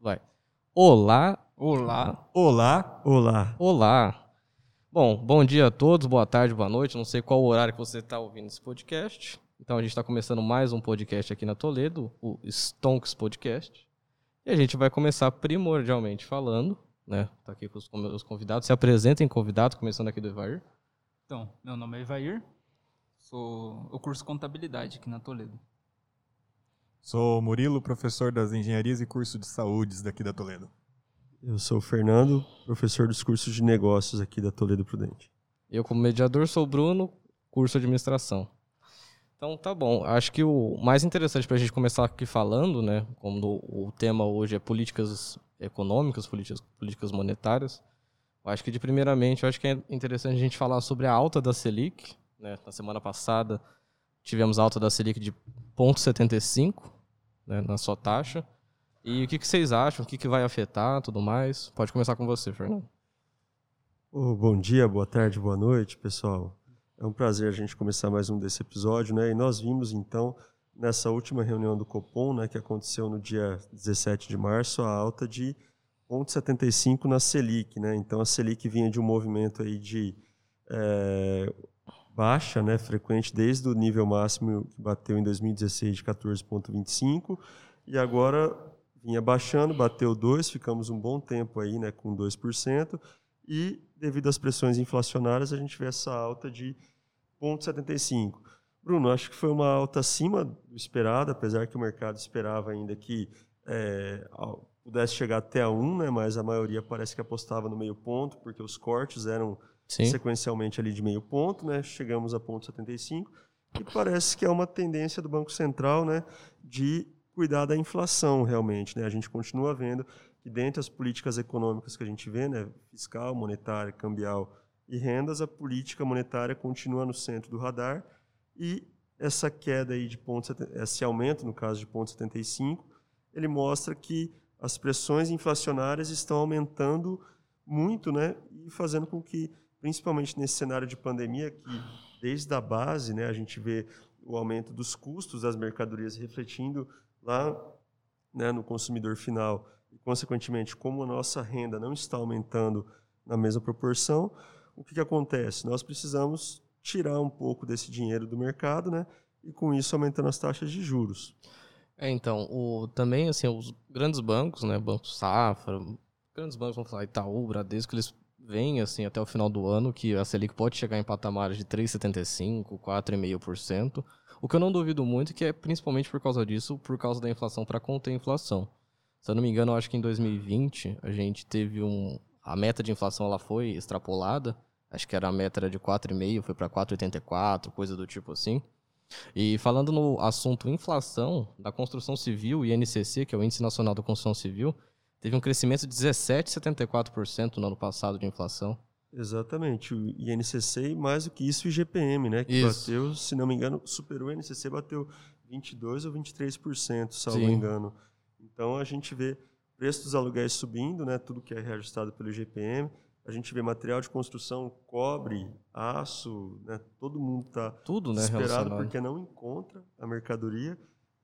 Vai. Olá. Olá. Olá. Olá. Olá. Bom, bom dia a todos, boa tarde, boa noite. Não sei qual horário que você está ouvindo esse podcast. Então a gente está começando mais um podcast aqui na Toledo, o Stonks Podcast. E a gente vai começar primordialmente falando, né? Tá aqui com os convidados. Se apresentem convidados, começando aqui do Evair. Então, meu nome é Evair. Sou o curso Contabilidade aqui na Toledo. Sou Murilo, professor das Engenharias e Curso de Saúdes daqui da Toledo. Eu sou o Fernando, professor dos cursos de negócios aqui da Toledo Prudente. Eu, como mediador, sou o Bruno, curso de administração. Então, tá bom. Acho que o mais interessante para a gente começar aqui falando, né, como o tema hoje é políticas econômicas, políticas, políticas monetárias, eu acho que, de primeiramente, eu acho que é interessante a gente falar sobre a alta da Selic. Né? Na semana passada, tivemos a alta da Selic de 0,75, né, na sua taxa. E o que, que vocês acham? O que, que vai afetar tudo mais? Pode começar com você, Fernando. Oh, bom dia, boa tarde, boa noite, pessoal. É um prazer a gente começar mais um desse episódio, né? E nós vimos então nessa última reunião do Copom, né, que aconteceu no dia 17 de março, a alta de 0,75 na Selic, né? Então a Selic vinha de um movimento aí de é, baixa, né, frequente desde o nível máximo que bateu em 2016 de 14,25 e agora vinha baixando, bateu 2, ficamos um bom tempo aí, né, com 2%, e devido às pressões inflacionárias a gente vê essa alta de 0,75. Bruno, acho que foi uma alta acima do esperado, apesar que o mercado esperava ainda que é, pudesse chegar até a 1, né, mas a maioria parece que apostava no meio ponto, porque os cortes eram Sim. sequencialmente ali de meio ponto, né? Chegamos a ponto 75 e parece que é uma tendência do Banco Central, né, de cuidar da inflação realmente, né? A gente continua vendo que dentre as políticas econômicas que a gente vê, né, fiscal, monetária, cambial e rendas, a política monetária continua no centro do radar e essa queda aí de ponto, esse aumento no caso de ponto 75, ele mostra que as pressões inflacionárias estão aumentando muito, né, e fazendo com que principalmente nesse cenário de pandemia que desde a base, né, a gente vê o aumento dos custos das mercadorias refletindo lá né, no consumidor final e consequentemente como a nossa renda não está aumentando na mesma proporção, o que, que acontece? Nós precisamos tirar um pouco desse dinheiro do mercado, né, e com isso aumentando as taxas de juros. É, então, o, também assim, os grandes bancos, né, Banco Safra, grandes bancos, vamos falar Itaú, Bradesco, eles vem assim até o final do ano que a Selic pode chegar em patamares de 3,75, 4,5%. O que eu não duvido muito que é principalmente por causa disso, por causa da inflação para conter a inflação. Se eu não me engano, eu acho que em 2020 a gente teve um a meta de inflação ela foi extrapolada. Acho que era a meta era de 4,5, foi para 4,84, coisa do tipo assim. E falando no assunto inflação da construção civil, INCC, que é o Índice Nacional da Construção Civil, teve um crescimento de 17,74% no ano passado de inflação. Exatamente, o INCC e mais do que isso o IGPM, né, que isso. bateu, se não me engano, superou o INCC, bateu 22 ou 23%, salvo engano. Então a gente vê preço dos aluguéis subindo, né, tudo que é reajustado pelo IGPM, a gente vê material de construção, cobre, aço, né, todo mundo está tudo, né, porque não encontra a mercadoria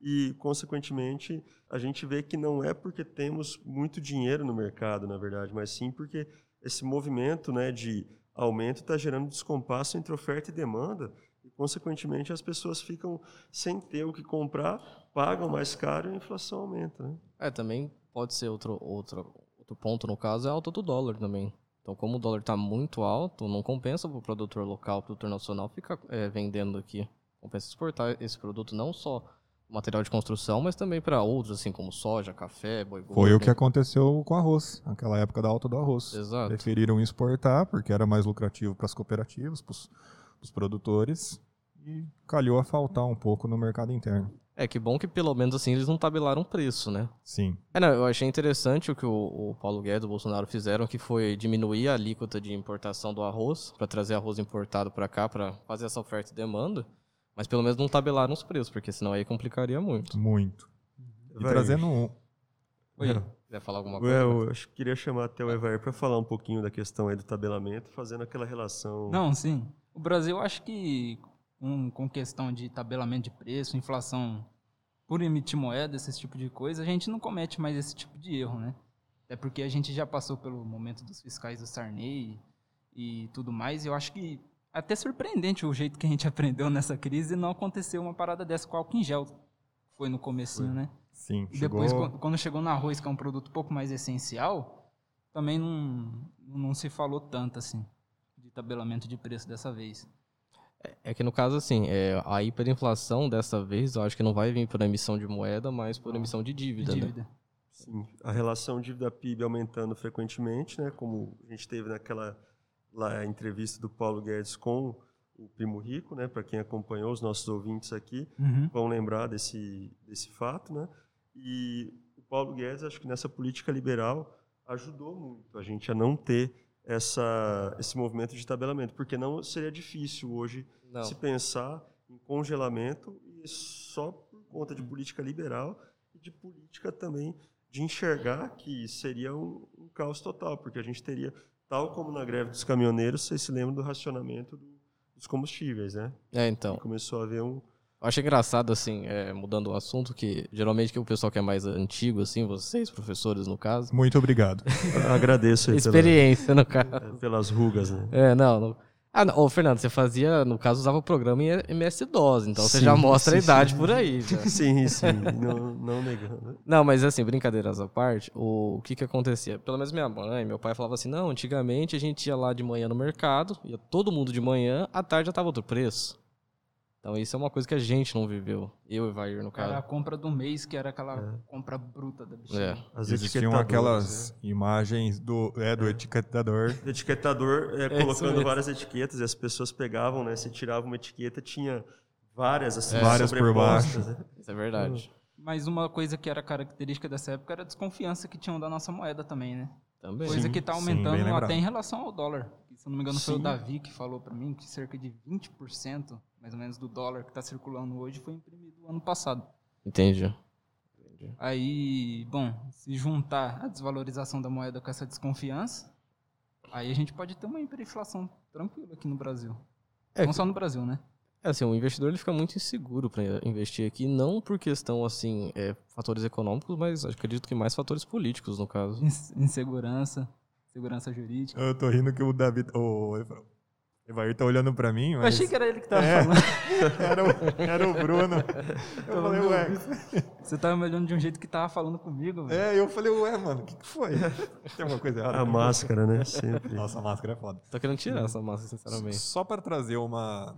e, consequentemente, a gente vê que não é porque temos muito dinheiro no mercado, na verdade, mas sim porque esse movimento né, de aumento está gerando descompasso entre oferta e demanda e, consequentemente, as pessoas ficam sem ter o que comprar, pagam mais caro e a inflação aumenta. Né? É, também pode ser outro, outro, outro ponto, no caso, é a alta do dólar também. Então, como o dólar está muito alto, não compensa para o produtor local, o produtor nacional ficar é, vendendo aqui. Compensa exportar esse produto não só material de construção, mas também para outros, assim como soja, café, boi gordo. Foi o que aconteceu com arroz, naquela época da alta do arroz. Exato. Preferiram exportar porque era mais lucrativo para as cooperativas, para os produtores, e calhou a faltar um pouco no mercado interno. É, que bom que pelo menos assim eles não tabelaram preço, né? Sim. É, não, eu achei interessante o que o, o Paulo Guedes e o Bolsonaro fizeram, que foi diminuir a alíquota de importação do arroz, para trazer arroz importado para cá, para fazer essa oferta e demanda. Mas pelo menos não tabelaram os preços, porque senão aí complicaria muito. Muito. E Vai. trazendo um. Oi, é. quiser falar alguma coisa? Eu acho que queria chamar até o Evair para falar um pouquinho da questão aí do tabelamento, fazendo aquela relação. Não, sim. O Brasil, acho que um, com questão de tabelamento de preço, inflação por emitir moeda, esse tipo de coisa, a gente não comete mais esse tipo de erro, né? Até porque a gente já passou pelo momento dos fiscais do Sarney e tudo mais, e eu acho que até surpreendente o jeito que a gente aprendeu nessa crise e não aconteceu uma parada dessa com álcool em gel. Foi no comecinho, Foi. né? Sim, E chegou... depois, quan- quando chegou no arroz, que é um produto um pouco mais essencial, também não, não se falou tanto assim de tabelamento de preço dessa vez. É que no caso, assim, é, a hiperinflação dessa vez, eu acho que não vai vir por emissão de moeda, mas por emissão de De dívida, né? dívida. Sim, a relação dívida-PIB aumentando frequentemente, né, como a gente teve naquela lá, entrevista do Paulo Guedes com o Primo Rico, né, para quem acompanhou, os nossos ouvintes aqui, Uhum. vão lembrar desse, desse fato. Né, e o Paulo Guedes, acho que nessa política liberal, ajudou muito a gente a não ter essa, esse movimento de tabelamento, porque não seria difícil hoje Não. se pensar em congelamento e só por conta de política liberal e de política também de enxergar que seria um, um caos total, porque a gente teria, tal como na greve dos caminhoneiros, vocês se lembram do racionamento do- dos combustíveis, né? É, então. E começou a haver um... Eu acho engraçado, assim, é, mudando o assunto, que geralmente que o pessoal que é mais antigo, assim, vocês, professores, no caso, Muito obrigado. Agradeço aí pela- experiência, no caso. é, pelas rugas, né? É, não. não. Ah, não. Ô, Fernando, você fazia, no caso, usava o programa em MS-DOS, então você Sim, já mostra a sim, idade sim. por aí. já. Sim, sim, não, não negando. Não, mas assim, brincadeiras à parte, o, o que que acontecia? Pelo menos minha mãe, meu pai falava assim, não, antigamente a gente ia lá de manhã no mercado, ia todo mundo de manhã, à tarde já tava outro preço. Então isso é uma coisa que a gente não viveu. Eu e Vair, no Era a caso. compra do mês, que era aquela É. compra bruta da bichinha. É. As Existiam aquelas né? imagens do, é, do etiquetador. etiquetador é, isso colocando várias etiquetas e as pessoas pegavam, né? Se tirava uma etiqueta, tinha várias assim, É. Várias por sobrepostas, né? Isso é verdade. Mas uma coisa que era característica dessa época era a desconfiança que tinham da nossa moeda também, né? Também. Coisa Sim, que está sim, aumentando lembrado. até em relação ao dólar. Se não me engano, foi o Sim. Davi que falou para mim que cerca de 20%, mais ou menos, do dólar que está circulando hoje foi imprimido ano passado. Entendi. Aí, bom, se juntar a desvalorização da moeda com essa desconfiança, aí a gente pode ter uma hiperinflação tranquila aqui no Brasil. É Não só no Brasil, né? É assim, o investidor ele fica muito inseguro para investir aqui, não por questão assim, é, fatores econômicos, mas acredito que mais fatores políticos no caso. Ins- Insegurança, segurança jurídica. Eu tô rindo que o David. O Evair tá olhando pra mim, Eu mas. achei que era ele que tava É. falando. Era o, era o Bruno. Eu falei, ué. Você tava me olhando de um jeito que tava falando comigo, velho. É, eu falei, ué, mano, o que, que foi? Tem alguma coisa errada? A máscara, né? Sempre. Nossa, a máscara é foda. Tô querendo tirar essa massa, sinceramente. Só para trazer uma,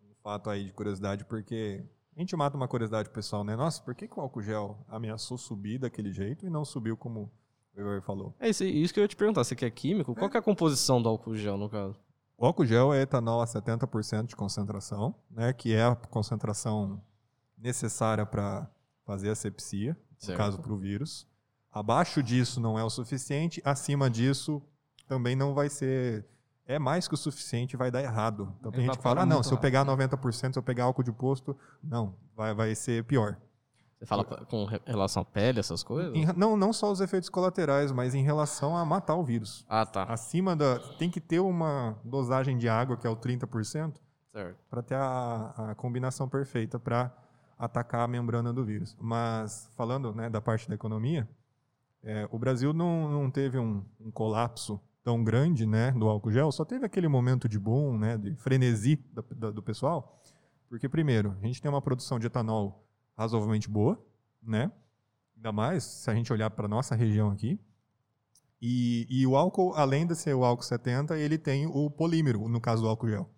um fato aí de curiosidade, porque a gente mata uma curiosidade pessoal, né? Nossa, por que, que o álcool gel ameaçou subir daquele jeito e não subiu como o Evair falou? É isso, isso que eu ia te perguntar, você que é químico, qual que é a composição do álcool gel no caso? O álcool gel é etanol a 70% de concentração, né? Que é a concentração necessária para fazer a sepsia, no caso para o vírus. Abaixo disso não é o suficiente, acima disso também não vai ser. É mais que o suficiente, vai dar errado. Então tem gente que fala, ah, não, se eu pegar 90%, se eu pegar álcool de posto, não, vai, vai ser pior. Você fala com re- relação à pele, essas coisas? Em- não, não só os efeitos colaterais, mas em relação a matar o vírus. Ah, tá. Acima da. Tem que ter uma dosagem de água, que é o 30%, Certo. para ter a, a combinação perfeita para atacar a membrana do vírus. Mas falando né, da parte da economia, é, o Brasil não, não teve um, um colapso tão grande né, do álcool gel, só teve aquele momento de boom, né, de frenesi da- do pessoal, porque primeiro, a gente tem uma produção de etanol razoavelmente boa, né? Ainda mais se a gente olhar para nossa região aqui. E, e o álcool, além de ser o álcool 70, ele tem o polímero, no caso do álcool gel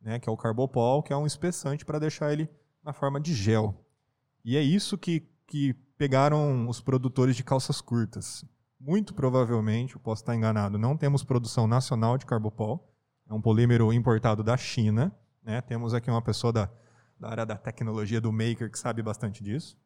né, que é o carbopol, que é um espessante para deixar ele na forma de gel. E é isso que, que pegaram os produtores de calças curtas. Muito provavelmente, eu posso estar enganado, não temos produção nacional de carbopol, é um polímero importado da China. Né? Temos aqui uma pessoa da, da área da tecnologia do maker que sabe bastante disso.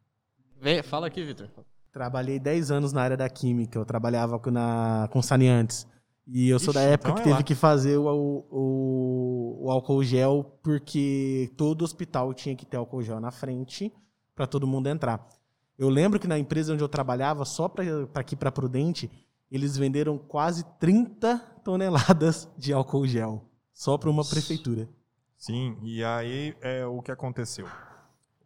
Vem, fala aqui, Vitor. Trabalhei 10 anos na área da química. Eu trabalhava com, na, com saneantes. E eu sou da Ixi, época então que é teve lá. que fazer o, o, o álcool gel, porque todo hospital tinha que ter álcool gel na frente para todo mundo entrar. Eu lembro que na empresa onde eu trabalhava, só para aqui para Prudente, eles venderam quase 30 toneladas de álcool gel. Só para uma prefeitura. Sim, e aí é o que aconteceu.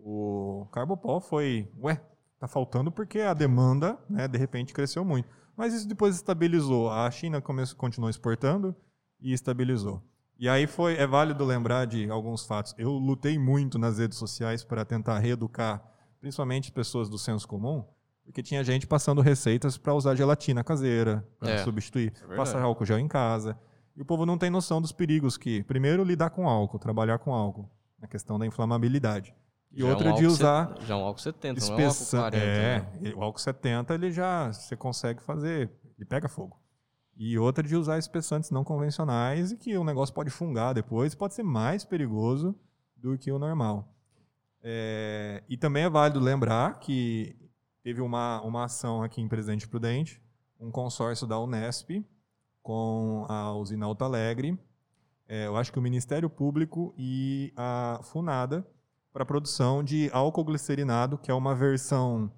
O Carbopol foi, ué, tá faltando porque a demanda, né, de repente cresceu muito. Mas isso depois estabilizou. A China começou, continuou exportando e estabilizou. E aí foi, é válido lembrar de alguns fatos. Eu lutei muito nas redes sociais para tentar reeducar, principalmente pessoas do senso comum, porque tinha gente passando receitas para usar gelatina caseira, para É, substituir, verdade. passar álcool gel em casa. E o povo não tem noção dos perigos que, primeiro, lidar com álcool, trabalhar com álcool, na questão da inflamabilidade. E Já é um outra de usar Já é um álcool 70, não é um álcool espessa, 40. é, né? o álcool 70 ele já você consegue fazer, ele pega fogo. E outra de usar espessantes não convencionais e que o negócio pode fungar depois, pode ser mais perigoso do que o normal. É, e também é válido lembrar que teve uma, uma ação aqui em Presidente Prudente, um consórcio da Unesp com a usina Alto Alegre, é, eu acho que o Ministério Público e a Funada para a produção de álcool glicerinado, que é uma versão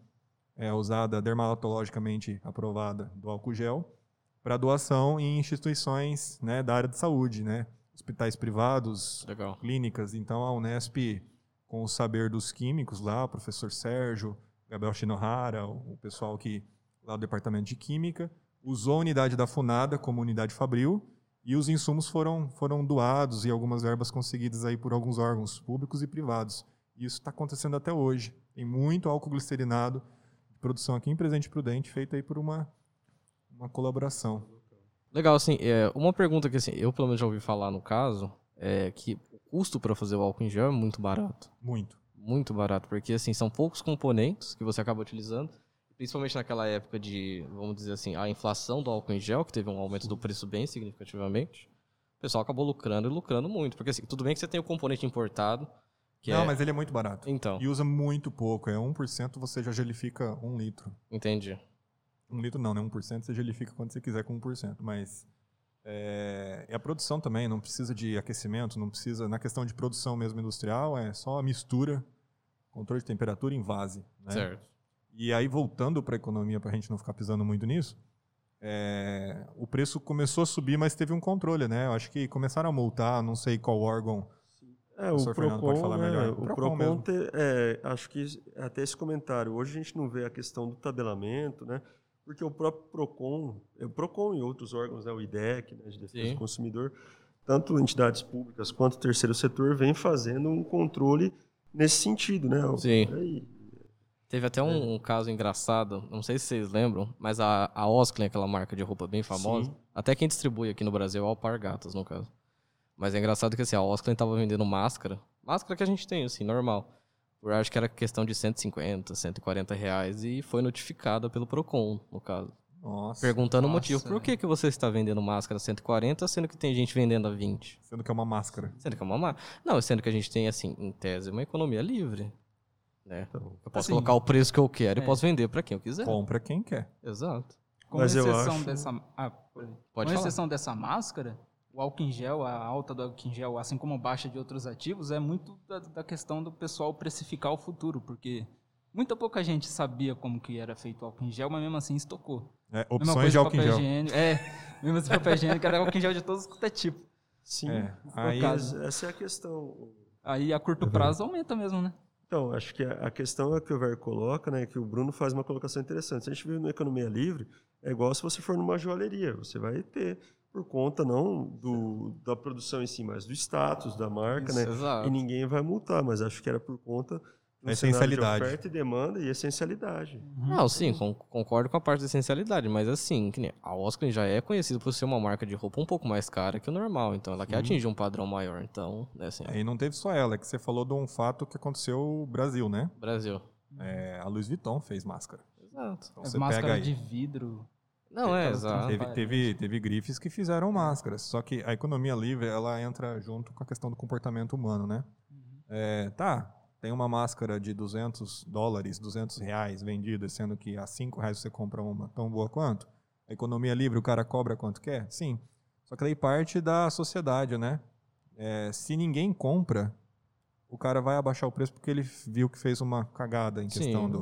é, usada dermatologicamente aprovada do álcool gel, para doação em instituições né, da área de saúde, né? hospitais privados, Legal. clínicas. Então a Unesp, com o saber dos químicos lá, o professor Sérgio, Gabriel Shinohara, o o pessoal que lá do departamento de química, usou a unidade da Funada como unidade fabril e os insumos foram, foram doados e algumas verbas conseguidas aí por alguns órgãos públicos e privados. E isso está acontecendo até hoje. Tem muito álcool glicerinado de produção aqui em Presidente Prudente, feita aí por uma, uma colaboração. Legal, assim, é, uma pergunta que assim, eu pelo menos já ouvi falar no caso, é que o custo para fazer o álcool em gel é muito barato. Muito. Muito barato, porque assim, são poucos componentes que você acaba utilizando, principalmente naquela época de, vamos dizer assim, a inflação do álcool em gel, que teve um aumento do preço bem significativamente. O pessoal acabou lucrando e lucrando muito, porque assim, tudo bem que você tem o componente importado, Não, é... mas ele é muito barato. Então, E usa muito pouco. É 1% você já gelifica um litro. entendi. Um litro não, né? 1% você gelifica quando você quiser com 1%. Mas é, e a produção também, não precisa de aquecimento, não precisa. Na questão de produção mesmo industrial, é só a mistura, controle de temperatura em vase. Né? Certo. E aí, voltando para a economia, para a gente não ficar pisando muito nisso, é, o preço começou a subir, mas teve um controle, né? Eu acho que começaram a multar, não sei qual órgão. É, o Professor Fernando pode Procon, falar né, melhor. o Procon Procon, mesmo. te- é, acho que até esse comentário, hoje a gente não vê a questão do tabelamento, né? Porque o próprio Procon, é, o Procon e outros órgãos, né, o IDEC, né, de defesa Sim. do consumidor, tanto entidades públicas quanto o terceiro setor vem fazendo um controle nesse sentido, né? O- Sim. aí, Teve até um, um caso engraçado, não sei se vocês lembram, mas a, a Osklen, aquela marca de roupa bem famosa, Sim. até quem distribui aqui no Brasil é o Alpargatas, no caso. Mas é engraçado que assim, a Osklen tava vendendo máscara, máscara que a gente tem, assim, normal. Por acho que era questão de 150, 140 reais e foi notificada pelo Procon, no caso. Nossa. Perguntando o Nossa, motivo, por que, que você está vendendo máscara a 140, sendo que tem gente vendendo a 20? Sendo que é uma máscara. Sendo que é uma máscara. Não, sendo que a gente tem, assim, em tese, uma economia livre. Né? então, Eu posso Assim, colocar o preço que eu quero e é. posso vender pra quem eu quiser. Compra quem quer. Exato. Com Mas eu exceção acho- dessa. Ah, pode com falar. exceção dessa máscara, o álcool em gel, a alta do álcool em gel, assim como a baixa de outros ativos, é muito da, da questão do pessoal precificar o futuro, porque muita pouca gente sabia como que era feito o álcool em gel, mas mesmo assim estocou. É, Mesma opções coisa de álcool em papel gel. higiênico. É, mesmo esse papel higiênico era álcool em gel de todos quanto é tipo. sim, É, aí- essa é a questão. Aí a curto prazo aumenta mesmo, né? Então, acho que a questão é que o Ver coloca, né, que o Bruno faz uma colocação interessante. Se a gente vive numa economia livre, é igual se você for numa joalheria. Você vai ter, por conta não do, da produção em si, mas do status da marca, né? Exato. E ninguém vai multar, mas acho que era por conta de essencialidade. oferta e demanda e essencialidade. Não, sim, con- concordo com a parte da essencialidade, mas assim, que nem a Oscar já é conhecida por ser uma marca de roupa um pouco mais cara que o normal, então ela quer atingir um padrão maior, então, né, assim, Aí não teve só ela, é que você falou de um fato que aconteceu no Brasil, né? Brasil. É, a Louis Vuitton fez máscara. Exato. Então As você pega máscaras aí. de vidro. Não, é, exato. Teve, teve, teve grifes que fizeram máscaras. Só que a economia livre, ela entra junto com a questão do comportamento humano, né? É, tá, tem uma máscara de 200 dólares, 200 reais vendida, sendo que a 5 reais você compra uma tão boa quanto. A economia livre, o cara cobra quanto quer? Sim. Só que daí parte da sociedade, né? É, se ninguém compra, o cara vai abaixar o preço porque ele viu que fez uma cagada em questão Sim. do,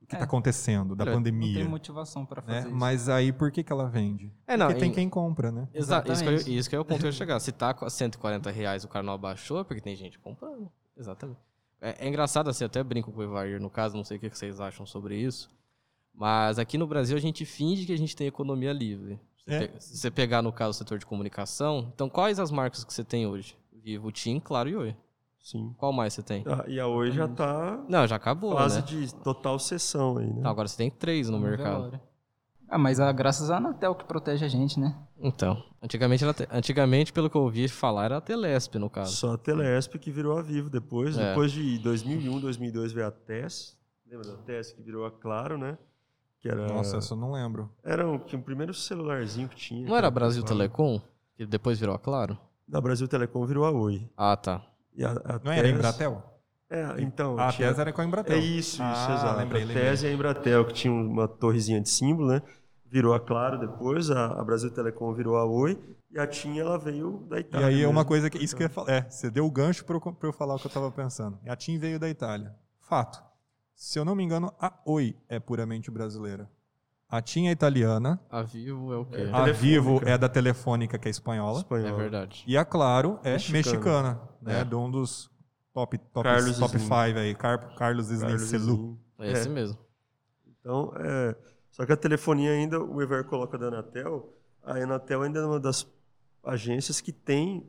do que É. está acontecendo, da Olha, Não tem pandemia. motivação pra Né? fazer isso. Mas aí por que, que ela vende? É, não, porque tem em- quem compra, né? Exato, isso que, eu, Exatamente. isso que é o ponto que eu ia chegar. Se tá com a 140 reais o cara não abaixou, é porque tem gente comprando. Exatamente. É, é engraçado assim, até brinco com o Evair no caso, não sei o que vocês acham sobre isso. Mas aqui no Brasil a gente finge que a gente tem economia livre. Se É. Se você pegar no caso o setor de comunicação, então quais as marcas que você tem hoje? Vivo, TIM, Claro e Oi. Sim. Qual mais você tem? Ah, e a Oi já tá Não, já acabou, quase né? de total sessão aí, né? Não, agora você tem três no mercado. agora. Ah, mas ah, graças à Anatel que protege a gente, né? Então, antigamente, era te- antigamente, pelo que eu ouvi falar, era a Telesp, no caso. Só a Telesp que virou a Vivo depois. É. Depois de 2001, 2002 veio a TES. Lembra da TES que virou a Claro, né? Que era, Nossa, essa eu não lembro. era o, que o primeiro celularzinho que tinha. Não era que Brasil Claro. Telecom? Que depois virou a Claro? Da Brasil Telecom virou a Oi. Ah, tá. E a, a Não era TES Embratel? É, então. Ah, a tinha- TES era com a Embratel. É isso, isso, Ah, exato. lembrei, a lembrei. TES e a Embratel, que tinha uma torrezinha de símbolo, né? Virou a Claro depois, a, a Brasil Telecom virou a Oi, e a TIM ela veio da E Itália. aí é uma coisa que. Isso que eu ia falar. É, você deu o gancho pra eu, eu falar o que eu tava pensando. A TIM veio da Itália. Fato. Se eu não me engano, a Oi é puramente brasileira. A TIM é italiana. A Vivo é o quê? É. A. Vivo é da Telefônica, que é espanhola. É Espanhola. verdade. E a Claro é Mexicana. mexicana, né? É. De um dos top, top, Carlos top Slim. five aí. Car- Carlos Slim Carlos Celu. Slim. É esse É. mesmo. Então, é, só que a telefonia ainda, o Ever coloca da Anatel, a Anatel ainda é uma das agências que tem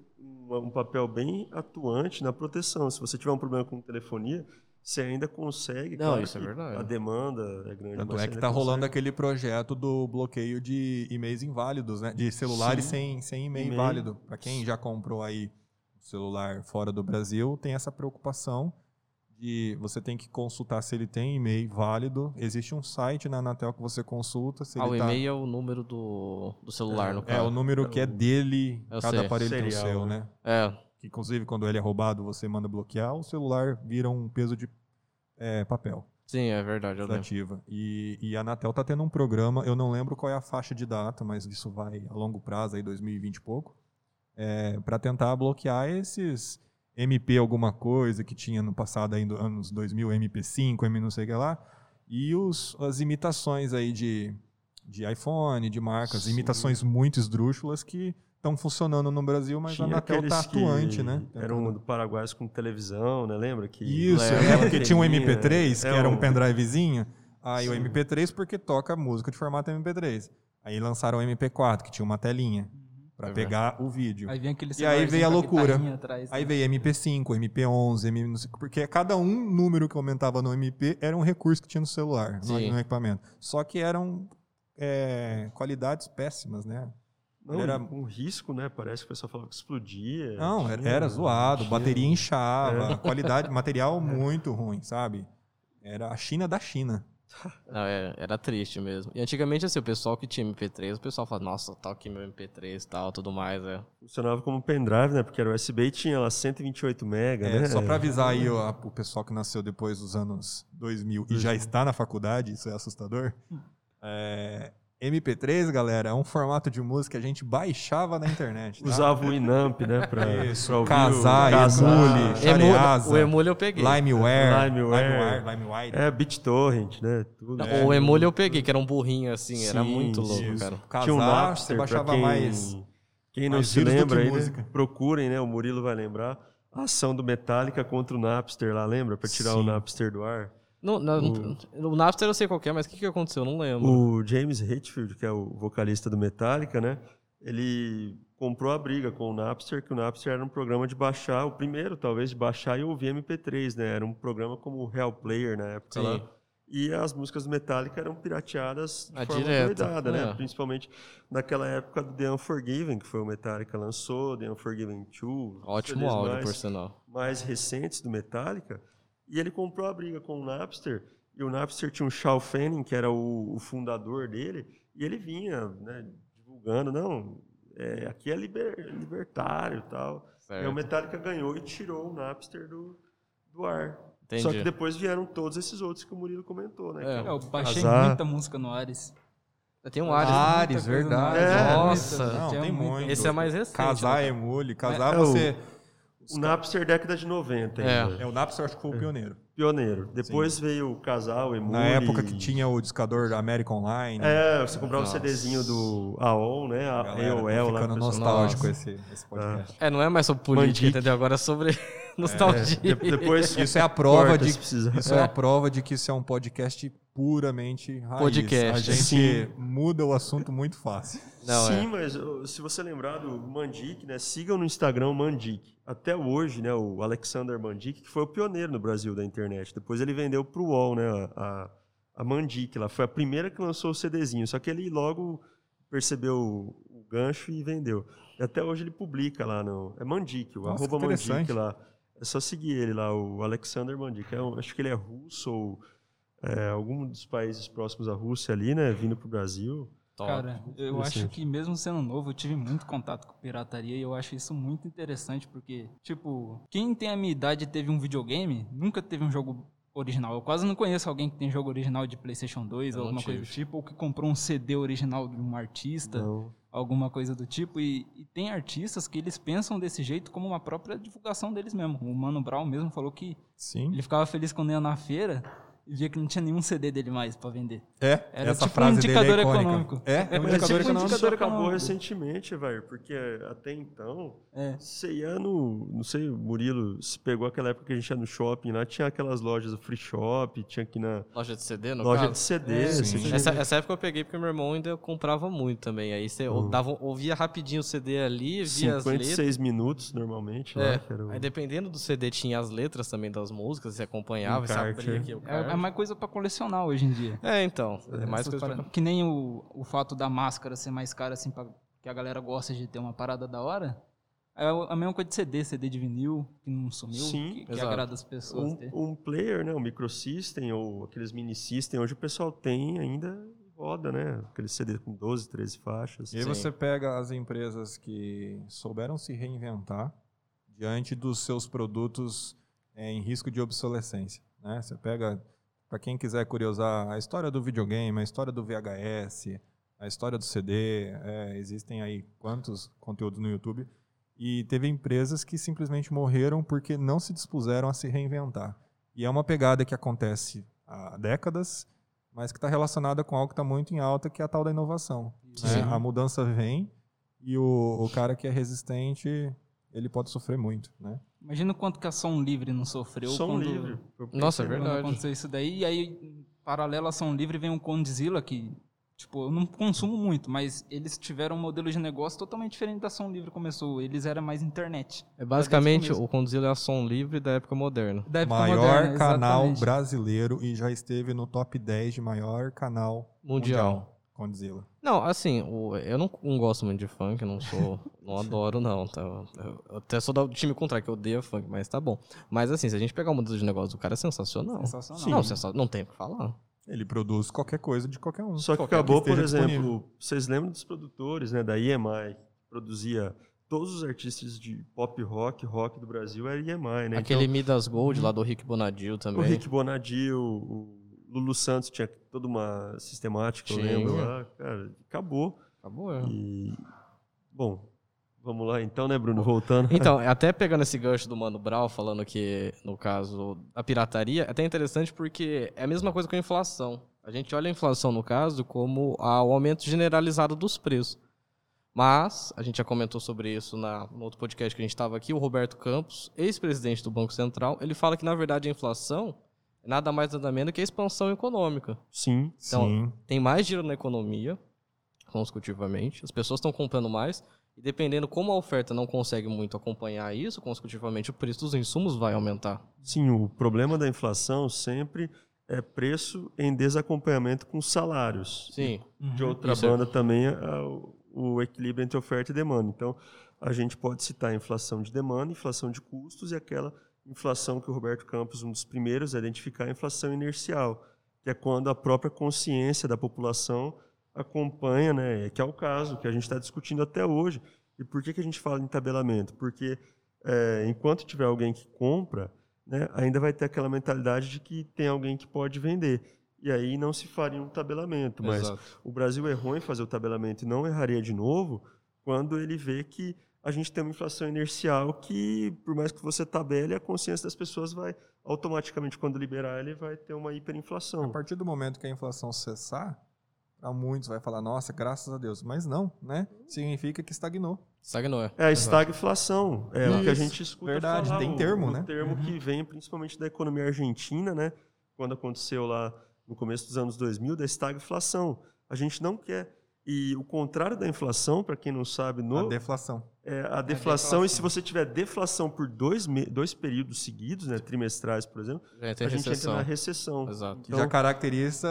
um, papel bem atuante na proteção. Se você tiver um problema com telefonia, você ainda consegue. Não, claro isso é verdade. A demanda é grande. Tanto mas é que ainda tá rolando aquele projeto do bloqueio de e-mails inválidos, né? De celulares Sim. sem, sem e-mail E-mail. válido. Para quem já comprou aí celular fora do Brasil, tem essa preocupação de você tem que consultar se ele tem e-mail válido. Existe um site na Anatel que você consulta se Ah, o ele tá... e-mail é o número do, do celular, no É caso. o número que é dele, Eu cada sei. aparelho tem o Serial, seu, né? né? É, Que inclusive quando ele é roubado, você manda bloquear, o celular vira um peso de é, papel. sim, é verdade, ativa. E, e a Anatel tá tendo um programa, eu não lembro qual é a faixa de data, mas isso vai a longo prazo, aí 2020 e pouco, é, para tentar bloquear esses MP alguma coisa que tinha no passado, aí, no anos 2000, MP5, M não sei o que lá, e os, as imitações aí de, de iPhone, de marcas, Sim. imitações muito esdrúxulas que estão funcionando no Brasil, mas Tinha a Anatel tá atuante, né? Eram do Paraguai com televisão, né? Lembra? Que Isso, é porque tinha um anteninha. MP3, que É, era um o- pendrivezinho. Aí o Sim. MP3 porque toca música de formato MP3. Aí lançaram o MP4, que tinha uma telinha pra É pegar o vídeo. Aí vem aquele E aí veio a loucura. Atrás, Aí né? veio MP5, MP11, M, não sei- porque cada um número que aumentava no MP era um recurso que tinha no celular, no, no equipamento. Só que eram é, qualidades péssimas, né? Não, Era- um risco, né? Parece que o pessoal falava que explodia. Não, era, era zoado, tinha- bateria inchava, É. qualidade, material muito ruim, sabe? Era a China da China. Não, é- era triste mesmo. E antigamente, assim, o pessoal que tinha MP3, o pessoal falava, nossa, tá aqui meu MP3 e tal, tudo mais, é. Funcionava como pendrive, né? Porque era USB e tinha lá 128 mega, É, né? Só para avisar aí ó, o pessoal que nasceu depois dos anos 2000 e já está na faculdade, isso é assustador. É, MP3, galera, é um formato de música que a gente baixava na internet. Tá? Usava o Inamp, né? Pra, Isso, pra ouvir o Kazaa. Emule, Emu- Shareasa, o Emule eu peguei. Limeware, Limeware. Limewire, Limewire. É, BitTorrent, né? Tudo. É. o Emule eu peguei, que era um burrinho assim, era Sim, muito louco, isso. cara. Kazaa, Tinha um você Napster, baixava pra quem, mais... Quem não mais se lembra aí, né? procurem, né? O Murilo vai lembrar. A ação do Metallica contra o Napster lá, lembra? Pra tirar o Sim. Napster do ar. No, na- o Napster eu sei qual é, mas o que, que aconteceu? Eu não lembro. O James Hetfield, que é o vocalista do Metallica, né? Ele comprou a briga com o Napster, que o Napster era um programa de baixar, o primeiro, talvez, de baixar e ouvir MP3, né? Era um programa como o Real Player na época Sim. lá. E as músicas do Metallica eram pirateadas de Ah, forma doidada, né? é. Principalmente naquela época do The Unforgiven, que foi o Metallica lançou, The Unforgiven 2. Ótimo áudio, mais- por sinal. mais recentes do Metallica, e ele comprou a briga com o Napster, e o Napster tinha um Shaw Fanning, que era o, o fundador dele, e ele vinha né, divulgando, não, é, aqui é liber- libertário e tal. E Certo. o Metallica ganhou e tirou o Napster do, do ar. Entendi. Só que depois vieram todos esses outros que o Murilo comentou, né? É. que É, eu baixei Kazaa. muita música no Ares. Tem um Ares. Ah? Ares, verdade. Ares, É. Nossa. Não, tem muita. muito. Esse é mais recente. Casar né? emule, casar É, você... O Napster década de 90 É. ainda. É, o Napster acho que foi o pioneiro. Pioneiro. Depois veio o Casal, o Emule. Na época que tinha o discador da América Online. É, você comprava Nossa. o CDzinho do AOL, né? A Galera, AOL lá. ficando nostálgico Nossa. esse, esse podcast. É, não é mais sobre política, Mandique. entendeu? Agora é sobre Nostalgia. É, de- depois Isso é a prova corta de isso é. a prova de que isso é um podcast puramente raiz. Podcast. A gente Sim. muda o assunto muito fácil. Não, Sim, é. mas se você lembrar do Mandic, né? Sigam no Instagram o Mandic. Até hoje, né? O Alexander Mandic, que foi o pioneiro no Brasil da internet. Depois ele vendeu pro UOL, né? A, a, Mandic lá. Foi a primeira que lançou o CDzinho. Só que ele logo percebeu o, o gancho e vendeu. E até hoje ele publica lá no. É Mandic, o Nossa, arroba Mandic lá. É só seguir ele lá, o Alexander Mandic. É um- acho que ele é russo ou é, algum dos países próximos à Rússia ali, né? Vindo pro Brasil. Top. Cara, eu acho que mesmo sendo novo, eu tive muito contato com pirataria e eu acho isso muito interessante porque, tipo, quem tem a minha idade e teve um videogame, nunca teve um jogo original. Eu quase não conheço alguém que tem jogo original de PlayStation 2 Eu ou não alguma coisa do tive. tipo, ou que comprou um CD original de um artista, Então, alguma coisa do tipo. E, e tem artistas que eles pensam desse jeito como uma própria divulgação deles mesmo. O Mano Brown mesmo falou que Sim. ele ficava feliz quando ia na feira via que não tinha nenhum CD dele mais pra vender. É, Era essa tipo um frase dele indicador é icônica. econômico. É, é um É, Mas indicador tipo, econômico. isso indicador acabou econômico. recentemente, velho, porque até então, É. você ia no, não sei, o Murilo se pegou aquela época que a gente ia no shopping, lá tinha aquelas lojas do free shop, tinha aqui na Loja de CD, no loja caso? de CD, É, Essa, essa época eu peguei porque meu irmão ainda comprava muito também. Aí você Uhum. dava, ouvia rapidinho o CD ali, via as letras. 56 minutos normalmente, lá, É, que era o- aí dependendo do CD tinha as letras também das músicas, você acompanhava, você abria é. aqui o É, é. Mais coisa pra colecionar hoje em dia. É, então. É mais Essas coisa paradas. Que nem o, o fato da máscara ser mais cara, assim, pra, que a galera gosta de ter uma parada da hora. É o- a mesma coisa de CD, CD de vinil, que não sumiu, Sim, que, que agrada as pessoas ter. um, um player, né, um microsystem ou aqueles mini system, hoje o pessoal tem ainda roda, né? Aquele CD com 12, 13 faixas. E aí Sim. você pega as empresas que souberam se reinventar diante dos seus produtos é, em risco de obsolescência. Né? Você pega, para quem quiser curiosar, a história do videogame, a história do VHS, a história do CD, é, existem aí quantos conteúdos no YouTube. E teve empresas que simplesmente morreram porque não se dispuseram a se reinventar. E é uma pegada que acontece há décadas, mas que está relacionada com algo que está muito em alta, que é a tal da inovação. né? A mudança vem e o, o cara que é resistente, ele pode sofrer muito. Né? Imagina o quanto que a Som Livre não sofreu Som quando, livre. Nossa, é quando verdade. aconteceu isso daí. E aí, paralelo à Som Livre, vem o Condzilla, que, tipo, eu não consumo muito, mas eles tiveram um modelo de negócio totalmente diferente da Som Livre começou. Eles eram mais internet. É basicamente o Condzilla é a som livre da época moderna. Da época Maior moderna, canal brasileiro e já esteve no top 10 de maior canal Mundial. Condzilla. Não, assim, eu não, não gosto muito de funk, eu não sou. não adoro, não. Tá? Eu, eu até sou do time contrário, que eu odeio funk, mas tá bom. Mas assim, se a gente pegar o modelo de negócio do cara, é sensacional. Sensacional. Não, sensa- não tem o que falar. Ele produz qualquer coisa de qualquer um. Só que Qualquer acabou, por esteja exemplo, disponível. vocês lembram dos produtores, né, da EMI, que produzia todos os artistas de pop rock, rock do Brasil, era EMI, né? Aquele Midas Gold lá do Rick Bonadil Então, também. o Rick Bonadil, o Lulu Santos tinha toda uma sistemática, eu lembro lá, cara, acabou. Acabou, é. E, bom, vamos lá então, né, Bruno, voltando. Então, até pegando esse gancho do Mano Brown, falando que, no caso, a pirataria, é até interessante porque é a mesma coisa com a inflação. A gente olha a inflação, no caso, como o aumento generalizado dos preços. Mas, a gente já comentou sobre isso na, no outro podcast que a gente estava aqui, o Roberto Campos, ex-presidente do Banco Central, ele fala que, na verdade, a inflação nada mais nada menos que a expansão econômica. Sim, Então, Sim. tem mais dinheiro na economia, consecutivamente. As pessoas estão comprando mais. E dependendo como a oferta não consegue muito acompanhar isso, consecutivamente o preço dos insumos vai aumentar. sim, o problema da inflação sempre é preço em desacompanhamento com salários. Sim. de outra Isso é- banda também é o, o equilíbrio entre oferta e demanda. Então, a gente pode citar a inflação de demanda, inflação de custos e aquela inflação que o Roberto Campos, um dos primeiros a identificar, a inflação inercial, que é quando a própria consciência da população acompanha, né, que é o caso que a gente está discutindo até hoje. E por que, que a gente fala em tabelamento? Porque é, enquanto tiver alguém que compra, né, ainda vai ter aquela mentalidade de que tem alguém que pode vender. E aí não se faria um tabelamento, mas Exato. o Brasil errou em fazer o tabelamento e não erraria de novo quando ele vê que a gente tem uma inflação inercial que, por mais que você tabele, a consciência das pessoas vai automaticamente, quando liberar, ele vai ter uma A hiperinflação. partir do momento que a inflação cessar, Para muitos vai falar, nossa, graças a Deus. Mas não, né? Significa que estagnou. Estagnou, é. É a estagflação. É o que a Isso, gente escuta verdade, falar. tem termo, o né? termo Uhum. que vem principalmente da economia argentina, né? Quando aconteceu lá no começo dos anos 2000, da estagflação. A gente não quer. E o contrário da inflação, para quem não sabe, no, A deflação. é a deflação. E se você tiver deflação por dois, dois períodos seguidos, né, trimestrais, por exemplo, tem a gente recessão. entra na recessão. Exato. Que já caracteriza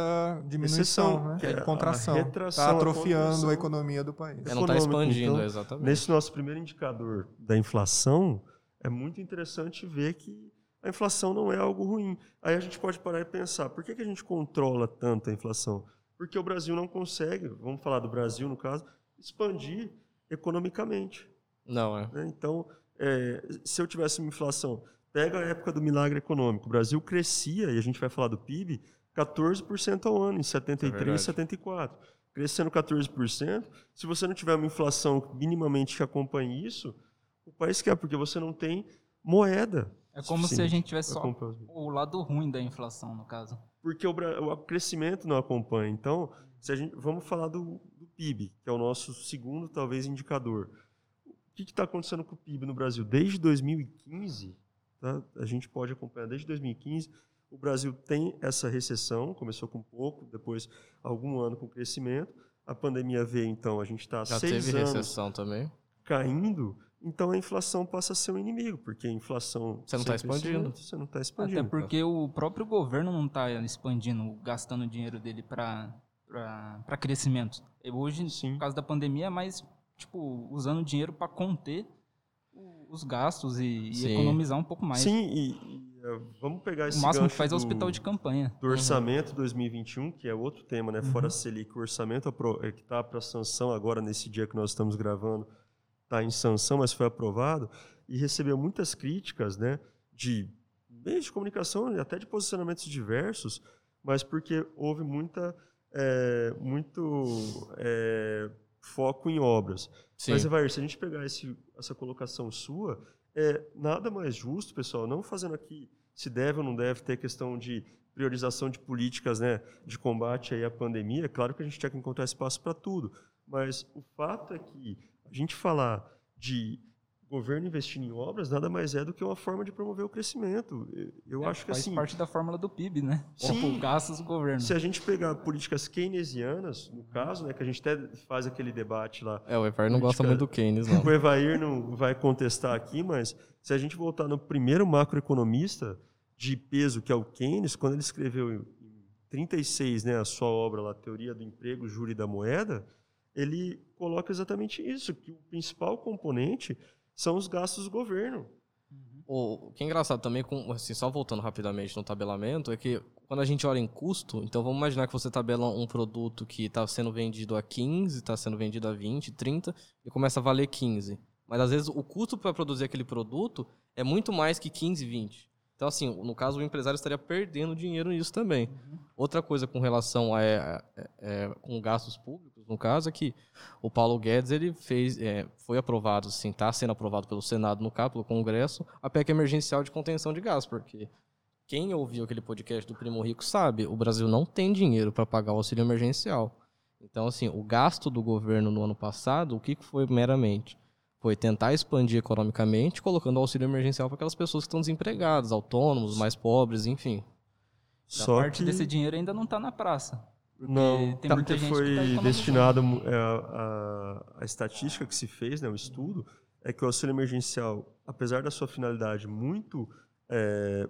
diminuição, recessão, né? que é a contração. retração, Está a atrofiando contração. a economia do país. É, não tá econômico, expandindo, então, exatamente. Nesse nosso primeiro indicador da inflação, é muito interessante ver que a inflação não é algo ruim. Aí a gente pode parar e pensar, por que, que a gente controla tanto a inflação? Porque o Brasil não consegue, vamos falar do Brasil no caso, expandir economicamente. Não, é. né? Então, é, se eu tivesse uma inflação, pega a época do milagre econômico, o Brasil crescia, e a gente vai falar do PIB, 14% ao ano, em 73, É verdade. 74. Crescendo 14%, se você não tiver uma inflação minimamente que acompanhe isso, o país quer, porque você não tem moeda. É como se a gente tivesse só o lado ruim da inflação, no caso. Porque o, o crescimento não acompanha. Então, se a gente, vamos falar do, do PIB, que é o nosso segundo, talvez, indicador. O que está acontecendo com o PIB no Brasil? Desde 2015, tá? a gente pode acompanhar, desde 2015, o Brasil tem essa recessão, começou com pouco, depois algum ano com crescimento. A pandemia veio, então, a gente está há Já seis teve anos recessão também. caindo, então a inflação passa a ser um inimigo, porque a inflação... Você não tá sem expandindo. Você não está expandindo. Até porque o próprio governo não está expandindo, gastando o dinheiro dele para crescimento. E Hoje, Sim. por causa da pandemia, é mais tipo, usando dinheiro para conter o- os gastos e, e economizar um pouco mais. Sim, e, e, eh, vamos pegar esse o máximo que faz é o do- hospital de campanha. do orçamento 2021, que é outro tema, né? Uhum. Fora a Selic, o orçamento eh, que está para sanção agora, nesse dia que nós estamos gravando, está em sanção, mas foi aprovado, e recebeu muitas críticas, né? De meios de comunicação e até de posicionamentos diversos, mas porque houve muita, eh, muito eh, foco em obras. Sim. Mas, Evair, se a gente pegar esse- essa colocação sua, é nada mais justo, pessoal, não fazendo aqui se deve ou não deve ter questão de priorização de políticas né, de combate aí à pandemia. É claro que a gente tinha que encontrar espaço para tudo, mas o fato é que a gente falar de governo investindo em obras nada mais é do que uma forma de promover o crescimento. Eu É, acho que faz assim, parte da fórmula do PIB, né? Sim. Gastos do governo. se a gente pegar políticas keynesianas, no caso, né, que a gente até faz aquele debate lá É, o Evar não gosta Política- muito do Keynes, não. o Evair não vai contestar aqui, mas se a gente voltar no primeiro macroeconomista de peso, que é o Keynes, quando ele escreveu em 36, né, a sua obra lá, Teoria do Emprego, Júri da Moeda, ele coloca exatamente isso, que o principal componente são os gastos do governo. O o que é engraçado também, com, assim, só voltando rapidamente no tabelamento, é que quando a gente olha em custo, então vamos imaginar que você tabela um produto que está sendo vendido a 15, está sendo vendido a 20, 30, e começa a valer 15. Mas às vezes o custo para produzir aquele produto é muito mais que 15, 20. Então, assim, no caso, o empresário estaria perdendo dinheiro nisso também. Outra coisa com relação a, é, é, é, com gastos públicos, no caso, é que o Paulo Guedes ele fez, é, foi aprovado, assim, está sendo aprovado pelo Senado, no caso, pelo Congresso, a PEC emergencial de contenção de gastos, porque quem ouviu aquele podcast do Primo Rico sabe, o Brasil não tem dinheiro para pagar o auxílio emergencial. Então, assim, o gasto do governo no ano passado, o que que foi meramente? Foi tentar expandir economicamente, colocando o auxílio emergencial para aquelas pessoas que estão desempregadas, autônomos, mais pobres, enfim. A Só parte que desse dinheiro ainda não está na praça. Porque não, tem muita porque gente que foi tá destinado é, a, a estatística que se fez, né, o estudo, é que o auxílio emergencial, apesar da sua finalidade muito é,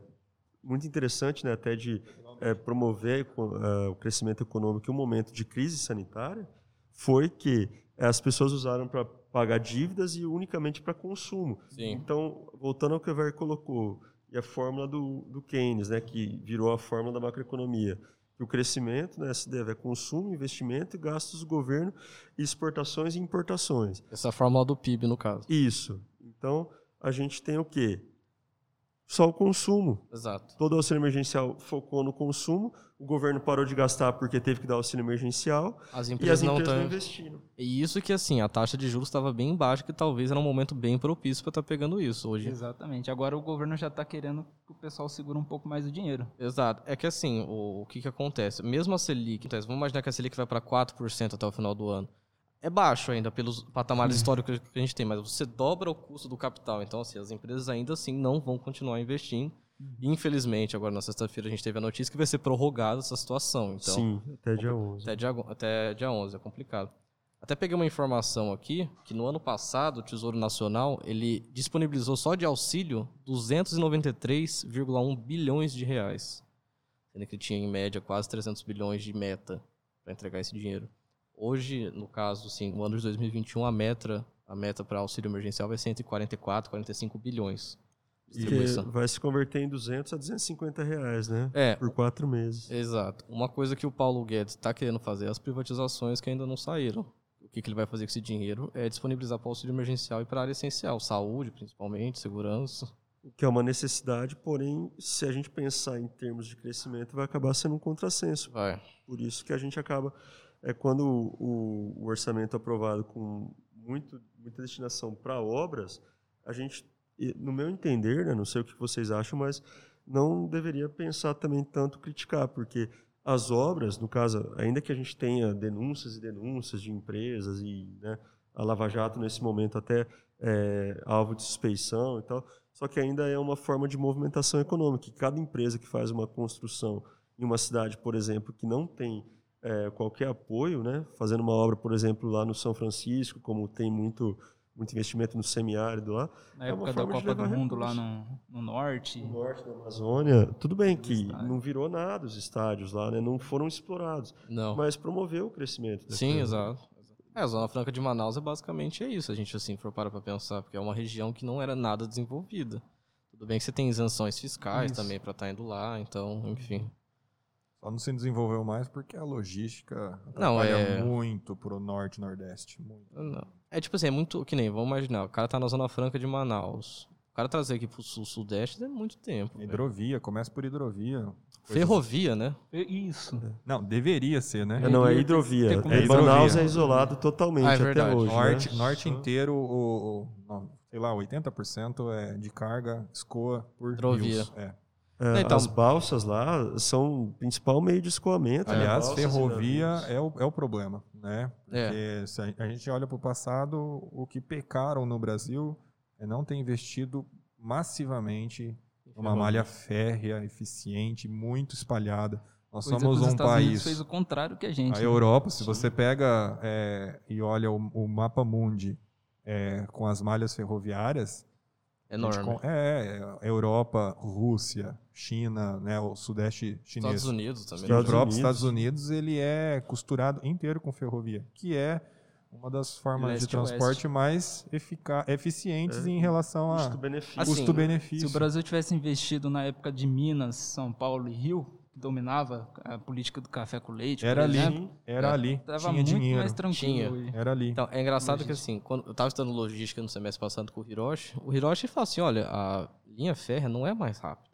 muito interessante, né, até de é, promover é, o crescimento econômico em um momento de crise sanitária, foi que é, as pessoas usaram para pagar dívidas e unicamente para consumo. Sim. Então, voltando ao que o Ever colocou, e a fórmula do, do Keynes, né, que virou a fórmula da macroeconomia, que o crescimento né, se deve a consumo, investimento e gastos do governo, exportações e importações. Essa é a fórmula do PIB, no caso. Isso. Então, a gente tem o quê? Só o consumo. Exato. Todo auxílio emergencial focou no consumo, o governo parou de gastar porque teve que dar auxílio emergencial As e empresas as não empresas não estão. investiram. E isso que, assim, a taxa de juros estava bem baixa, que talvez era um momento bem propício para estar pegando isso hoje. Exatamente. Agora o governo já está querendo que o pessoal segure um pouco mais o dinheiro. Exato. É que assim, o, o que, que acontece? Mesmo a Selic, acontece, vamos imaginar que a Selic vai para 4% até o final do ano. É baixo ainda pelos patamares históricos que a gente tem, mas você dobra o custo do capital. Então, assim, as empresas ainda assim não vão continuar investindo. E, infelizmente, agora na sexta-feira a gente teve a notícia que vai ser prorrogada essa situação. Então, Sim, até dia 11. Até dia, até dia 11, é complicado. Até peguei uma informação aqui, que no ano passado o Tesouro Nacional, ele disponibilizou só de auxílio 293,1 bilhões de reais. Sendo que ele tinha, em média, quase 300 bilhões de meta para entregar esse dinheiro. Hoje, no caso, assim, no ano de 2021, a meta, a meta para auxílio emergencial vai ser entre 44 e 45 bilhões. distribuição. vai se converter em 200 a 250 reais, né? É, Por quatro meses. Exato. Uma coisa que o Paulo Guedes está querendo fazer é as privatizações que ainda não saíram. O que, que ele vai fazer com esse dinheiro é disponibilizar para o auxílio emergencial e para a área essencial, saúde, principalmente, segurança. O que é uma necessidade, porém, se a gente pensar em termos de crescimento, vai acabar sendo um contrassenso. Vai. Por isso que a gente acaba, é quando o, o orçamento aprovado com muito, muita destinação para obras, a gente, no meu entender, né, não sei o que vocês acham, mas não deveria pensar também tanto criticar, porque as obras, no caso, ainda que a gente tenha denúncias e denúncias de empresas e né, a Lava Jato nesse momento até é, alvo de suspeição e tal, só que ainda é uma forma de movimentação econômica. Cada empresa que faz uma construção em uma cidade, por exemplo, que não tem é, qualquer apoio, né, fazendo uma obra, por exemplo, lá no São Francisco, como tem muito, muito investimento no semiárido lá, Na É uma época da Copa do Mundo lá no, no norte. no norte da Amazônia, tudo bem que estádios. não virou nada os estádios lá, né, não foram explorados, Não. mas promoveu o crescimento. Sim, exato. É, a Zona Franca de Manaus é basicamente é isso, a gente assim for para pensar, porque é uma região que não era nada desenvolvida. Tudo bem que você tem isenções fiscais Isso. também para estar indo lá, então, enfim. Só não se desenvolveu mais porque a logística Não, é- muito pro norte e nordeste. Muito. Não. É tipo assim, é muito. Que nem, vamos imaginar, o cara tá na Zona Franca de Manaus. O cara trazer aqui pro sul sudeste é muito tempo. Hidrovia, começa por hidrovia. Ferrovia, né? Isso. Não, deveria ser, né? É, não, é hidrovia. É, hidrovia. Manaus é isolado totalmente Ah, é até verdade. hoje. norte, né? norte inteiro, o, o- sei lá, 80% é de carga escoa por Hidrovia. rios. É. É, Então- as balsas lá são o principal meio de escoamento. né? Aliás, ferrovia é o, é o problema, né? É. Se a, a gente olha para o passado, o que pecaram no Brasil é não ter investido massivamente numa malha férrea, eficiente, muito espalhada. Nós Coisa somos os um Estados Unidos país. fez o contrário que a gente. A né? Europa, se você pega é, e olha o, o mapa mundi é, com as malhas ferroviárias, Enorme. con- É, é, Europa, Rússia, China, né, o sudeste chinês. Estados Unidos também. O Estados próprio Unidos. Estados Unidos ele é costurado inteiro com ferrovia, que é uma das formas de Leste oeste. transporte mais efica- eficientes É. em relação a Custo-benefício. Assim, custo-benefício. Se o Brasil tivesse investido na época de Minas, São Paulo e Rio, dominava a política do café com leite, Era por ali, exemplo, era É. ali, tava tinha muito dinheiro, mais tranquilo Tinha. era ali. Então, é engraçado que Logística. assim, quando eu tava estudando logística no semestre passado com o Hiroshi, o Hiroshi fala assim, olha, a linha férrea não é mais rápida.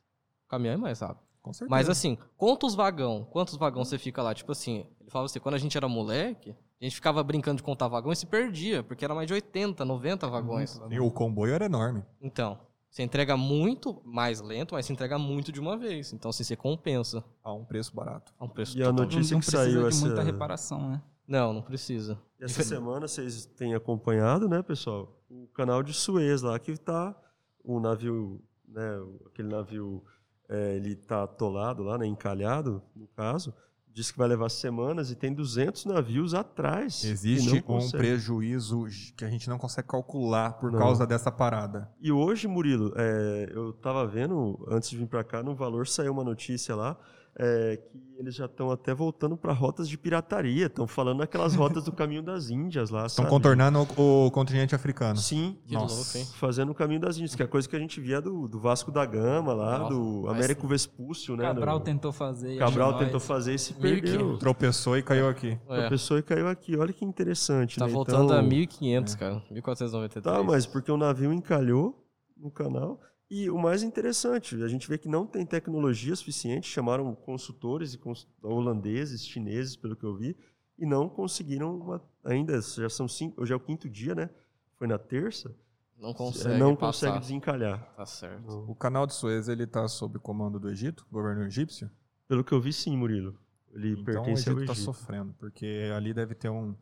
O caminhão é mais rápido. com certeza. Mas assim, quantos vagão? Quantos vagão você fica lá? Tipo assim, ele falava assim, quando a gente era moleque, a gente ficava brincando de contar vagão e se perdia, porque era mais de 80, 90 vagões. E o comboio era enorme. Então, você entrega muito mais lento, mas você entrega muito de uma vez. Então, assim, você compensa A um preço barato. a um preço E a notícia não que precisa saiu de muita essa, reparação, né? Não, não precisa. essa semana, vocês têm acompanhado, né, pessoal? O canal de Suez lá, que tá o navio, né, aquele navio, é, ele tá atolado lá, né, encalhado, no caso, diz que vai levar semanas e tem 200 navios atrás. Existe um prejuízo que a gente não consegue calcular por Não. causa dessa parada. E hoje, Murilo, é, eu estava vendo, antes de vir para cá, no Valor saiu uma notícia lá, é, que eles já estão até voltando para rotas de pirataria. Estão falando naquelas rotas do caminho das Índias lá, Estão contornando o, o continente africano. Sim, Nossa. louco, hein? fazendo o caminho das Índias, que é a coisa que a gente via do, do Vasco da Gama lá, Nossa, do Américo Vespúcio, né? Cabral do- tentou fazer. Cabral tentou nós. fazer e se 1500. perdeu. Tropeçou e caiu aqui. É, pessoa e caiu aqui. Olha que interessante, tá né? voltando Então- a 1.500, cara. 1.493. Tá, mas porque o navio encalhou no canal E o mais interessante, a gente vê que não tem tecnologia suficiente, chamaram consultores e cons holandeses, chineses, pelo que eu vi, e não conseguiram uma, ainda, já são cinco, hoje é o quinto dia, né? Foi na terça, Não consegue não passar. consegue desencalhar. Tá certo. O canal de Suez ele está sob comando do Egito, governo egípcio. Pelo que eu vi, sim, Murilo. Ele Então o pertence ao Egito está sofrendo, porque ali deve ter um.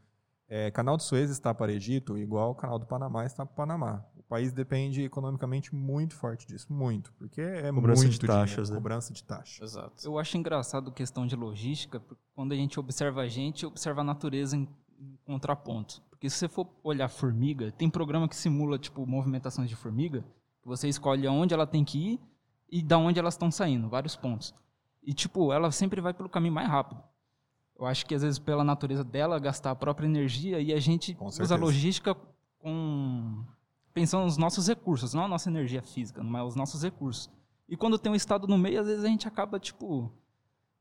É, canal de Suez está para o Egito, igual o canal do Panamá está para o Panamá. O país depende economicamente muito forte disso, muito, porque é Cobrança de muito taxas, dinheiro, né? cobrança de taxas. Exato. Eu acho engraçado a questão de logística, porque quando a gente observa a gente, observa a natureza em, em contraponto. Porque se você for olhar formiga, tem programa que simula, tipo, movimentações de formiga, que você escolhe aonde ela tem que ir e da onde elas estão saindo, vários pontos. E, tipo, ela sempre vai pelo caminho mais rápido. Eu acho que, às vezes, pela natureza dela, gastar a própria energia e a gente usa a logística com... pensando nos nossos recursos, não a nossa energia física, mas os nossos recursos. E quando tem um estado no meio, às vezes a gente acaba, tipo,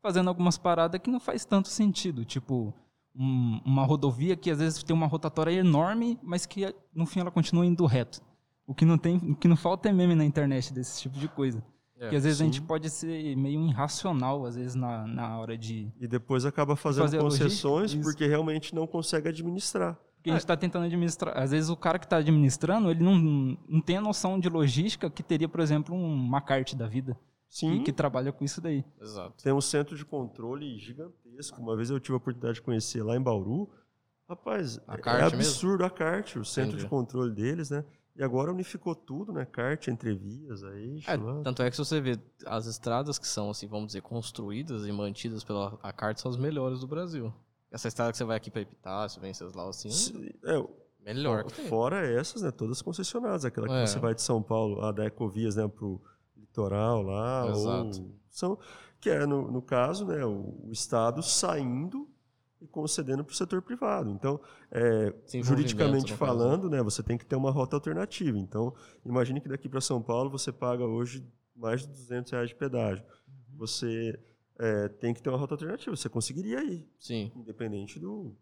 fazendo algumas paradas que não faz tanto sentido. Tipo, um- uma rodovia que às vezes tem uma rotatória enorme, mas que no fim ela continua indo reto. O que não tem, o que não falta é meme na internet desse tipo de coisa. É, que às vezes a sim. gente pode ser meio irracional, às vezes, na, na hora de. E depois acaba fazendo a concessões porque realmente não consegue administrar. Porque a gente está tentando administrar. Às vezes o cara que está administrando, ele não, não tem a noção de logística que teria, por exemplo, um Macarte da vida, Sim, que, que trabalha com isso daí. Exato. tem um centro de controle gigantesco. Uma vez eu tive a oportunidade de conhecer lá em Bauru. Rapaz, A é CART mesmo? absurdo a CART, o centro Entendi. de controle deles, né? E agora unificou tudo, né? CART, entrevias, aí, É, tanto é que se você vê as estradas que são, assim, vamos dizer, construídas e mantidas pela a CART são as melhores do Brasil. Essa estrada que você vai aqui para Epitácio, Venceslau, assim, é, melhor fora essas, né? Todas concessionadas. Aquela que É. você vai de São Paulo, a da Ecovias, né? Pro litoral lá. Exato. Ou são, que é, no, no caso, né? O, o Estado saindo e concedendo para o setor privado. Então, é, juridicamente falando, né? Você tem que ter uma rota alternativa. Então, imagine que daqui para São Paulo você paga hoje mais de 200 reais de pedágio. Uhum. Você é, tem que ter uma rota alternativa. Você conseguiria ir, Sim. independente do...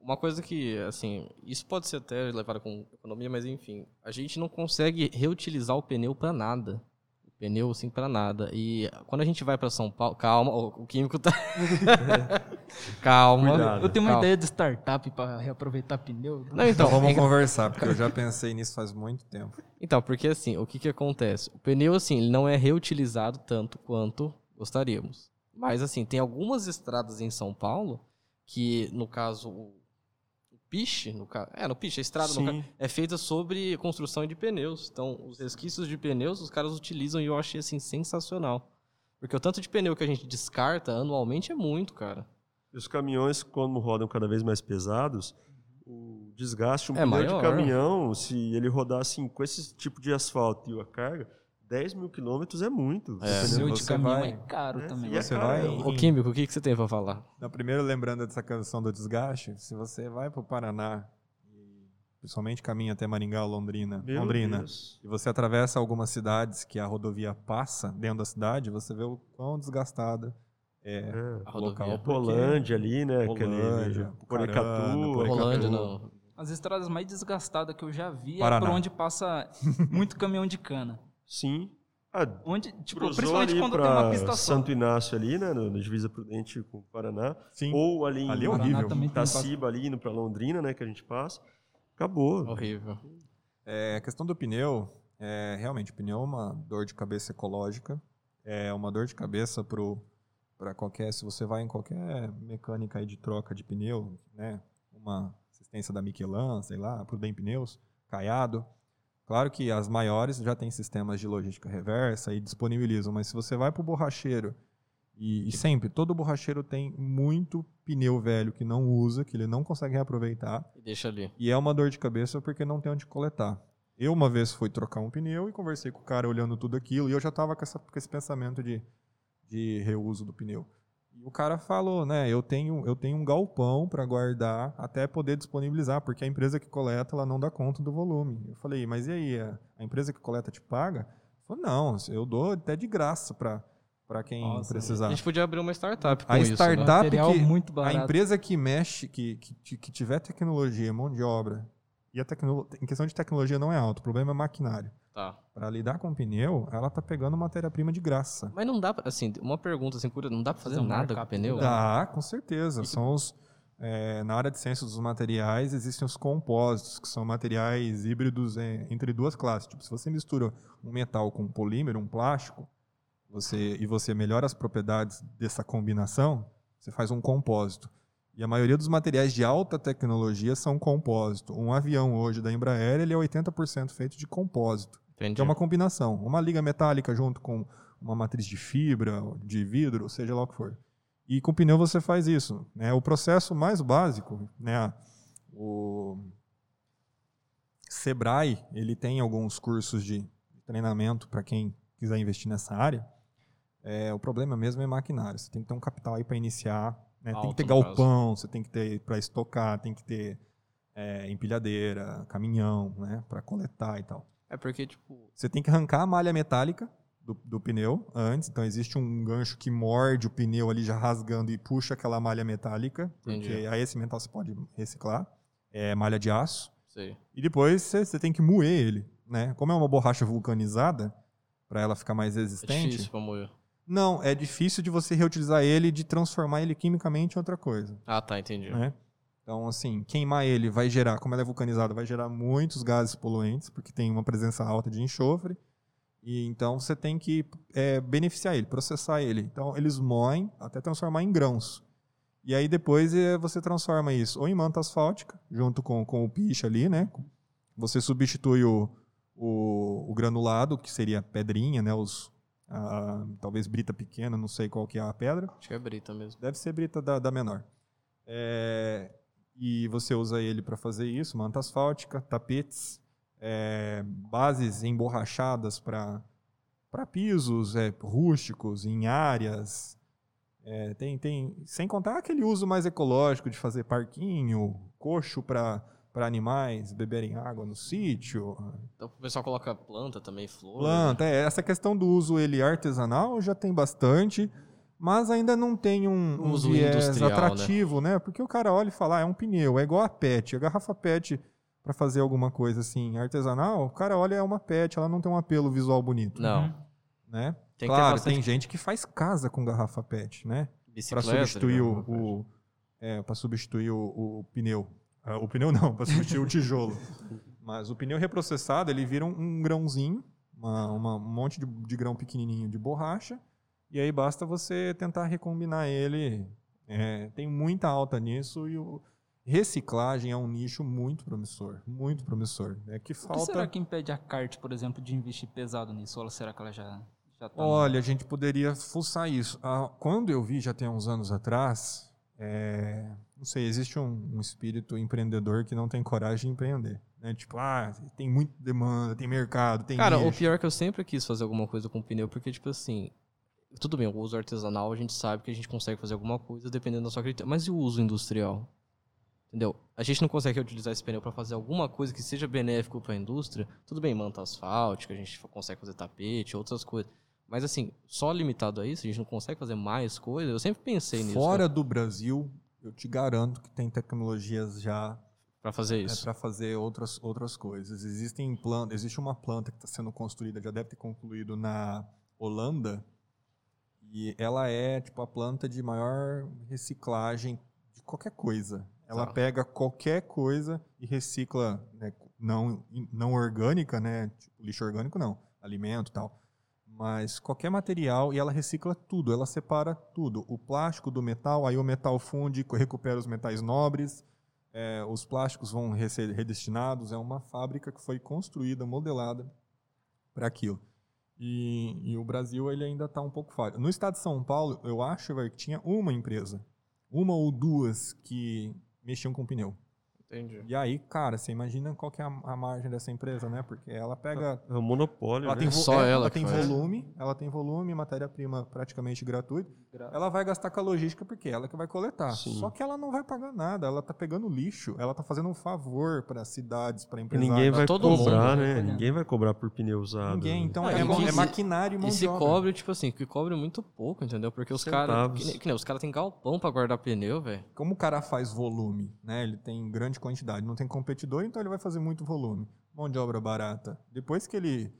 Uma coisa que, assim, isso pode ser até levado com economia, mas enfim, a gente não consegue reutilizar o pneu para nada. O pneu, assim, para nada. E quando a gente vai para São Paulo. Calma, o químico tá. Calma. Cuidado. Eu tenho uma calma. ideia de startup para reaproveitar pneu. Não, então, Então vamos é- conversar, porque eu já pensei nisso faz muito tempo. Então, porque assim, o que que acontece? O pneu, assim, ele não é reutilizado tanto quanto gostaríamos. Mas, assim, tem algumas estradas em São Paulo que, no caso, o piche, no caso, é, no piche, a estrada no Sim. ca- é feita sobre construção de pneus. Então, os resquícios de pneus, os caras utilizam e eu achei, assim, sensacional. Porque o tanto de pneu que a gente descarta anualmente é muito, cara. E os caminhões, quando rodam cada vez mais pesados, o desgaste, um É pneu de maior. caminhão, se ele rodar assim, com esse tipo de asfalto e a carga, 10 mil quilômetros é muito. É. Pneu de caminhão vai- é caro É, também. é Você caro, vai é. Ô, Químico, o que, que você tem pra falar? Não, primeiro, lembrando dessa questão do desgaste, se você vai para o Paraná, e principalmente caminha até Maringá ou Londrina, Meu Londrina, Deus. e você atravessa algumas cidades que a rodovia passa dentro da cidade, você vê o quão desgastada é, É. A o local. rodovia. Polândia ali, né? Polândia, Pucarana, Porecatu. Porecatu. Rolândia, não. As estradas mais desgastadas que eu já vi é Paraná. por onde passa muito caminhão de cana. Sim. Ah, Onde, tipo, principalmente quando tem uma pra pista só. Santo Inácio ali, né? Na divisa Prudente com o Paraná. Sim, Ou ali em Ali é Paraná horrível. Itaciba, ali indo pra Londrina, né? Que a gente passa. Acabou. Horrível. É, a questão do pneu, é, realmente, o pneu é uma dor de cabeça ecológica, é uma dor de cabeça para qualquer, se você vai em qualquer mecânica aí de troca de pneu, né, uma assistência da Michelin, sei lá, por bem pneus, caiado, claro que as maiores já têm sistemas de logística reversa e disponibilizam, mas se você vai para o borracheiro, e, e sempre, todo borracheiro tem muito pneu velho que não usa, que ele não consegue reaproveitar, E deixa ali. e é uma dor de cabeça porque não tem onde coletar. Eu uma vez fui trocar um pneu e conversei com o cara olhando tudo aquilo e eu já estava com, com esse pensamento de, de reuso do pneu. E o cara falou, né, eu tenho, eu tenho um galpão para guardar até poder disponibilizar, porque a empresa que coleta ela não dá conta do volume. Eu falei, mas e aí, a, a empresa que coleta te paga? Ele falou, não, eu dou até de graça para quem Nossa, A precisar. gente podia abrir uma startup com A isso, né? startup Material que- muito A barato. empresa que mexe, que, que, que tiver tecnologia, mão de obra, e a tecno, em questão de tecnologia não é alto, o problema é maquinário. Tá. Para lidar com pneu, ela tá pegando matéria-prima de graça. Mas não dá, pra- assim, uma pergunta assim, não dá pra fazer um nada com o pneu? legal. Dá, com certeza. São os, é, na área de ciência dos materiais, existem os compósitos, que são materiais híbridos é, entre duas classes. Tipo, se você mistura um metal com um polímero, um plástico, você, e você melhora as propriedades dessa combinação, você faz um compósito. E a maioria dos materiais de alta tecnologia são compósito. Um avião hoje da Embraer ele é 80% feito de compósito. Entendi. É uma combinação. Uma liga metálica junto com uma matriz de fibra, de vidro, seja lá o que for. E com pneu você faz isso. Né? O processo mais básico, né? o Sebrae, ele tem alguns cursos de treinamento para quem quiser investir nessa área. É, o problema mesmo é maquinário. Você tem que ter um capital aí para iniciar. né? Tem que Alto, ter galpão, você tem que ter para estocar, tem que ter é, empilhadeira, caminhão, né? para coletar e tal. É porque, tipo, Você tem que arrancar a malha metálica do, do pneu antes. Então existe um gancho que morde o pneu ali já rasgando e puxa aquela malha metálica. Porque Entendi. aí esse metal você pode reciclar. É malha de aço. sei. E depois você, você tem que moer ele. Né? Como é uma borracha vulcanizada, para ela ficar mais É resistente. difícil pra moer. Não, é difícil de você reutilizar ele e de transformar ele quimicamente em outra coisa. Ah, tá, entendi. Né? Então, assim, queimar ele vai gerar, como ela é vulcanizada, vai gerar muitos gases poluentes, porque tem uma presença alta de enxofre. E então você tem que é, beneficiar ele, processar ele. Então eles moem até transformar em grãos. E aí depois é, você transforma isso ou em manta asfáltica, junto com, com o piche ali, né? Você substitui o, o, o granulado, que seria pedrinha, né? Os, a- talvez brita pequena, não sei qual que é a pedra. Acho que é brita mesmo. Deve ser brita da, da menor. É, e você usa ele para fazer isso, manta asfáltica, tapetes, é, bases emborrachadas para pisos é, rústicos, em áreas. É, tem, tem, sem contar aquele uso mais ecológico de fazer parquinho, coxo para animais beberem água no sítio, Então o pessoal coloca planta também, flor. planta. É, essa questão do uso ele artesanal já tem bastante, mas ainda não tem um, um Uso viés industrial, né? atrativo, né? Porque o cara olha e fala, ah, é um pneu, é igual a PET. A garrafa PET para fazer alguma coisa assim artesanal, o cara olha é uma PET, ela não tem um apelo visual bonito, Não. Uhum. né? Tem claro, bastante tem gente que faz casa com garrafa PET, né? Para substituir o, o é, para substituir o, o pneu. Ah, o pneu não, para substituir o tijolo. Mas o pneu reprocessado, ele vira um, um grãozinho, uma, uma- um monte de, de grão pequenininho de borracha, e aí basta você tentar recombinar ele. É, tem muita alta nisso e o reciclagem é um nicho muito promissor, muito promissor. É que O que falta será que impede a CART, por exemplo, de investir pesado nisso? Ou será que ela já, já tá... Olha, a gente poderia fuçar isso. Ah, quando eu vi, já tem uns anos atrás, é, não sei, existe um, um espírito empreendedor que não tem coragem de empreender. Né? Tipo, ah, tem muita demanda, tem mercado, tem Cara, o nicho. pior é que eu sempre quis fazer alguma coisa com pneu, porque, tipo assim, tudo bem, o uso artesanal a gente sabe que a gente consegue fazer alguma coisa dependendo da sua critério. Mas e o uso industrial? Entendeu? A gente não consegue utilizar esse pneu para fazer alguma coisa que seja benéfico para a indústria. Tudo bem, manta asfáltica, a gente consegue fazer tapete, outras coisas. Mas assim, só limitado a isso, a gente não consegue fazer mais coisas. Eu sempre pensei nisso. Fora do Brasil, eu te garanto que tem tecnologias já Para fazer é, isso. para fazer outras, outras coisas. Existem plantas, existe uma planta que está sendo construída, já deve ter concluído na Holanda, e ela é tipo a planta de maior reciclagem de qualquer coisa. Ela Tá. pega qualquer coisa e recicla, né, não, não orgânica, né, tipo, lixo orgânico não, alimento e tal, mas qualquer material e ela recicla tudo, ela separa tudo, o plástico do metal, aí o metal funde, recupera os metais nobres, é, os plásticos vão ser redestinados. É uma fábrica que foi construída, modelada para aquilo. E, e o Brasil ele ainda está um pouco falho. No estado de São Paulo, eu acho velho, que tinha uma empresa, uma ou duas que mexiam com pneu. Entendi. E aí, cara, você imagina qual que é a, a margem dessa empresa, né? Porque ela pega É um monopólio, ela né? tem, Só é, ela que tem faz. volume, ela tem volume, matéria-prima praticamente gratuita. Ela vai gastar com a logística porque é ela que vai coletar. Sim. Só que ela não vai pagar nada, ela tá pegando lixo, ela tá fazendo um favor para cidades, para E empresários. ninguém vai todo mundo, cobrar, né? né? Ninguém vai cobrar por pneu usado. Ninguém, né? então Não, é, e é se- maquinário e mão E de se obra. cobre, tipo assim, que cobre muito pouco, entendeu? Porque os caras. Que, nem- que nem, os caras têm galpão pra guardar pneu, velho. Como o cara faz volume, né? Ele tem grande quantidade, não tem competidor, então ele vai fazer muito volume. Mão de obra barata. Depois que ele